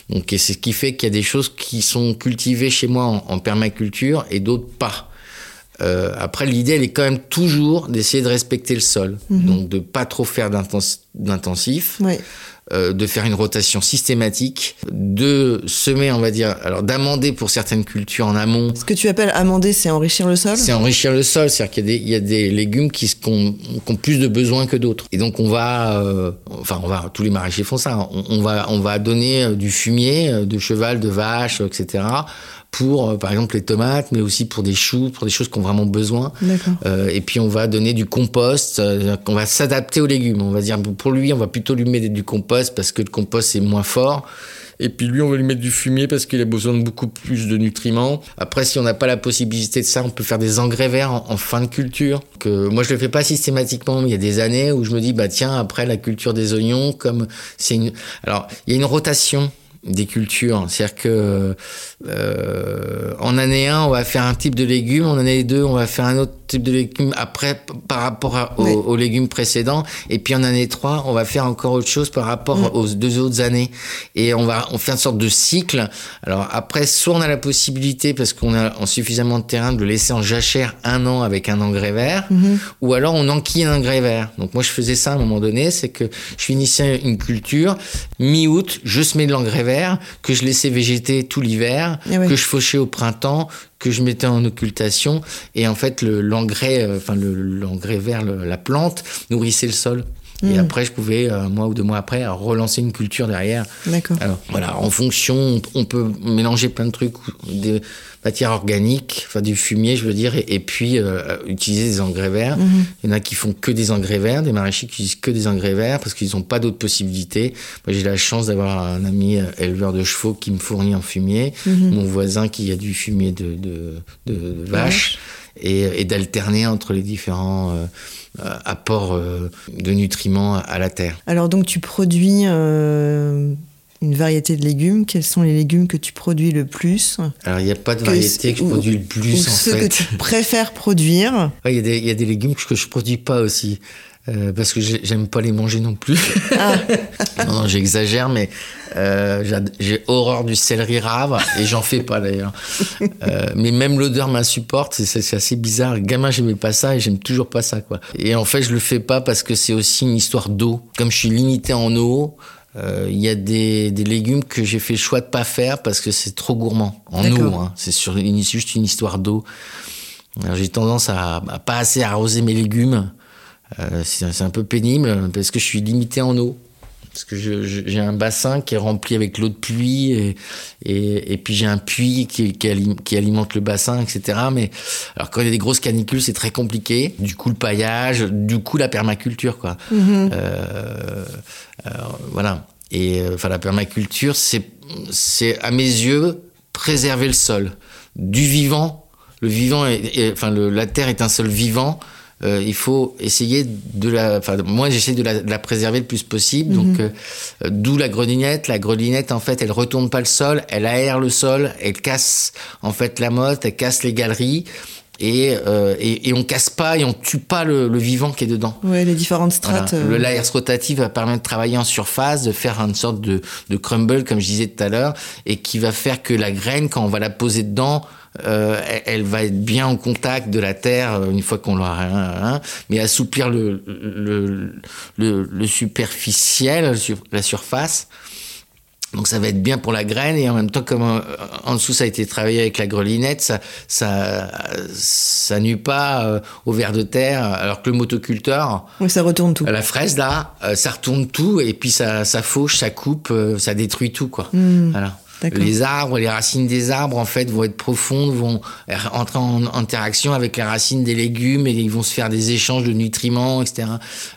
Donc c'est ce qui fait qu'il y a des choses qui sont cultivées chez moi en, en permaculture et d'autres pas. Euh, après, l'idée, elle est quand même toujours d'essayer de respecter le sol. Donc, de pas trop faire d'intens- d'intensif, Oui. euh, de faire une rotation systématique, de semer, on va dire, alors d'amender pour certaines cultures en amont. Ce que tu appelles amender, c'est enrichir le sol? C'est enrichir le sol, c'est-à-dire qu'il y, a des- il y a des légumes qui, ont, plus de besoins que d'autres. Et donc on va, euh, enfin on va, tous les maraîchers font ça. On, on va, on va donner euh, du fumier euh, de cheval, de vache, etc. Pour, euh, par exemple, les tomates, mais aussi pour des choux, pour des choses qui ont vraiment besoin. Euh, et puis on va donner du compost, euh, on va s'adapter aux légumes. On va dire pour lui, on va plutôt lui mettre du compost parce que le compost est moins fort. Et puis lui, on va lui mettre du fumier parce qu'il a besoin de beaucoup plus de nutriments. Après, si on n'a pas la possibilité de ça, on peut faire des engrais verts en, en fin de culture. Que moi, je le fais pas systématiquement. Mais il y a des années où je me dis, bah tiens, après la culture des oignons, comme c'est une, alors il y a une rotation des cultures. C'est-à-dire que euh, en année 1, on va faire un type de légumes, en année 2, on va faire un autre type de légumes après par rapport à- aux, Oui. aux légumes précédents. Et puis en année 3, on va faire encore autre chose par rapport aux deux autres années. Et on va on fait une sorte de cycle. Alors après, soit on a la possibilité, parce qu'on a en suffisamment de terrain, de le laisser en jachère un an avec un engrais vert, ou alors on enquille un engrais vert. Donc moi, je faisais ça à un moment donné, c'est que je finissais une culture, mi-août, je semais de l'engrais vert, que je laissais végéter tout l'hiver, Ah ouais. que je fauchais au printemps, que je mettais en occultation, et en fait, le- l'engrais, euh, enfin le- vert, le- la plante, nourrissait le sol. Et Mm. après, je pouvais, euh, un mois ou deux mois après, relancer une culture derrière. D'accord. Alors voilà, en fonction, on- peut mélanger plein de trucs, des matières organiques, enfin du fumier, je veux dire, et, et puis euh, utiliser des engrais verts. Mhm. Il y en a qui font que des engrais verts, des maraîchers qui utilisent que des engrais verts parce qu'ils n'ont pas d'autres possibilités. Moi, j'ai la chance d'avoir un ami euh, éleveur de chevaux qui me fournit en fumier, Mhm. mon voisin qui a du fumier de, de, de vache, et, et d'alterner entre les différents euh, apports euh, de nutriments à- la terre. Alors donc tu produis euh, une variété de légumes. Quels sont les légumes que tu produis le plus? Alors, il n'y a pas de variété que je ou- produis le Ou plus, en ceux fait. que tu préfères produire? Ouais, Il y, a des- il y a des légumes que je produis pas aussi. Euh, parce que j'ai- j'aime pas les manger non plus. Ah. non, non, j'exagère, mais euh, j'ai horreur du céleri rave et j'en fais pas d'ailleurs. Euh, mais même l'odeur m'insupporte, c'est- assez bizarre. Gamin, j'aimais pas ça et j'aime toujours pas ça, quoi. Et en fait, je le fais pas parce que c'est aussi une histoire d'eau. Comme je suis limité en eau, euh, il y a des, des légumes que j'ai fait le choix de pas faire parce que c'est trop gourmand en eau. Hein. C'est sur une, juste une histoire d'eau. Alors, J'ai tendance à, à pas assez arroser mes légumes. Euh, c'est un peu pénible parce que je suis limité en eau. Parce que j'ai un bassin qui est rempli avec l'eau de pluie et, et, et puis j'ai un puits qui, qui, alim- qui alimente le bassin, etc. Mais alors quand il y a des grosses canicules, c'est très compliqué. Du coup, le paillage, du coup, la permaculture, quoi. Euh, alors, voilà. Et euh, enfin, la permaculture, c'est, c'est à mes yeux préserver le sol du vivant. Le vivant, est, est- enfin, le- la terre est un sol vivant. Euh, il faut essayer de la. Enfin, moi, j'essaie de la, de la préserver le plus possible. Donc, euh, euh, d'où la grelinette. La grelinette, en fait, elle retourne pas le sol, elle aère le sol, elle casse en fait la motte, elle casse les galeries. Et, euh, et, et on casse pas et on tue pas le, le vivant qui est dedans. Ouais, les différentes Voilà. strates. euh, Le layer rotatif va permettre de travailler en surface, de faire une sorte de, de crumble, comme je disais tout à l'heure, et qui va faire que la graine, quand on va la poser dedans, euh, elle, va être bien en contact de la terre euh, une fois qu'on l'aura, hein, hein, mais assouplir le, le, le, le superficiel, la surface. Donc ça va être bien pour la graine et en même temps comme euh, en dessous ça a été travaillé avec la grelinette, ça ça ça nuit pas au ver de terre alors que le motoculteur Oui, ça retourne tout. la fraise là, ça retourne tout et puis ça ça fauche, ça coupe, ça détruit tout quoi. Hmm, Voilà. Les arbres, les racines des arbres, en fait, vont être profondes, vont entrer en interaction avec les racines des légumes et ils vont se faire des échanges de nutriments, etc.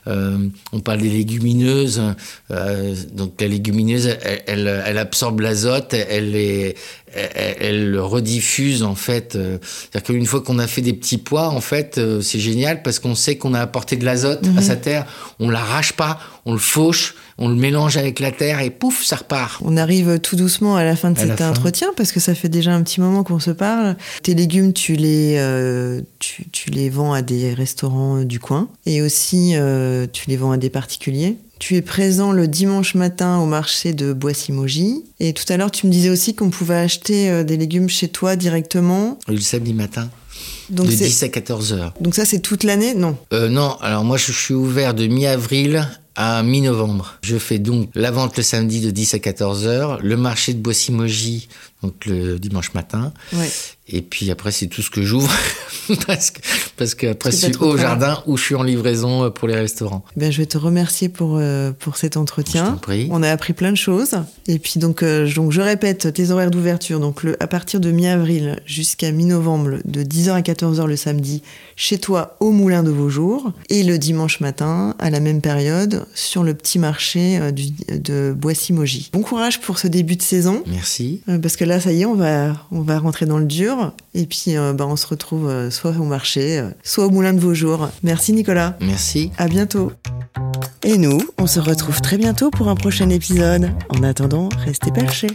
Euh, on parle des légumineuses. euh, donc la légumineuse, elle, elle, elle absorbe l'azote, elle, elle, elle le rediffuse en fait. Euh, C'est-à-dire qu'une fois qu'on a fait des petits pois, en fait, euh, c'est génial parce qu'on sait qu'on a apporté de l'azote à sa terre. On l'arrache pas, on le fauche, on le mélange avec la terre et pouf, ça repart. On arrive tout doucement à la fin de À cet fin. entretien parce que ça fait déjà un petit moment qu'on se parle. Tes légumes, tu les, euh, tu, tu les vends à des restaurants du coin et aussi euh, tu les vends à des particuliers. Tu es présent le dimanche matin au marché de Boissy-Maugis. Et tout à l'heure, tu me disais aussi qu'on pouvait acheter euh, des légumes chez toi directement. Le samedi matin, Donc, de c'est- 10 à 14 heures. donc ça, c'est toute l'année? Non. Euh, non, alors moi je suis ouvert de mi-avril à mi-novembre. Je fais donc la vente le samedi de 10 à 14 heures, le marché de Boissy-Maugis donc le dimanche matin, Ouais. et puis après c'est tout ce que j'ouvre parce que parce que après je suis au jardin où je suis en livraison euh, pour les restaurants. Eh bien, je vais te remercier pour, euh, pour cet entretien. Je t'en prie. On a appris plein de choses. Et puis, donc, euh, donc je répète tes horaires d'ouverture. Donc, le, à partir de mi-avril jusqu'à mi-novembre, de 10h à 14h le samedi, chez toi au Moulin de Vaujours. Et le dimanche matin, à la même période, sur le petit marché euh, du, de Boissy-Maugis. Bon courage pour ce début de saison. Merci. Parce que là, ça y est, on va, on va rentrer dans le dur. Et puis, euh, bah, on se retrouve euh, soit au marché, euh, soit au Moulin de vos jours. Merci, Nicolas. Merci. À bientôt. Et nous, on se retrouve très bientôt pour un prochain épisode. En attendant, restez perchés.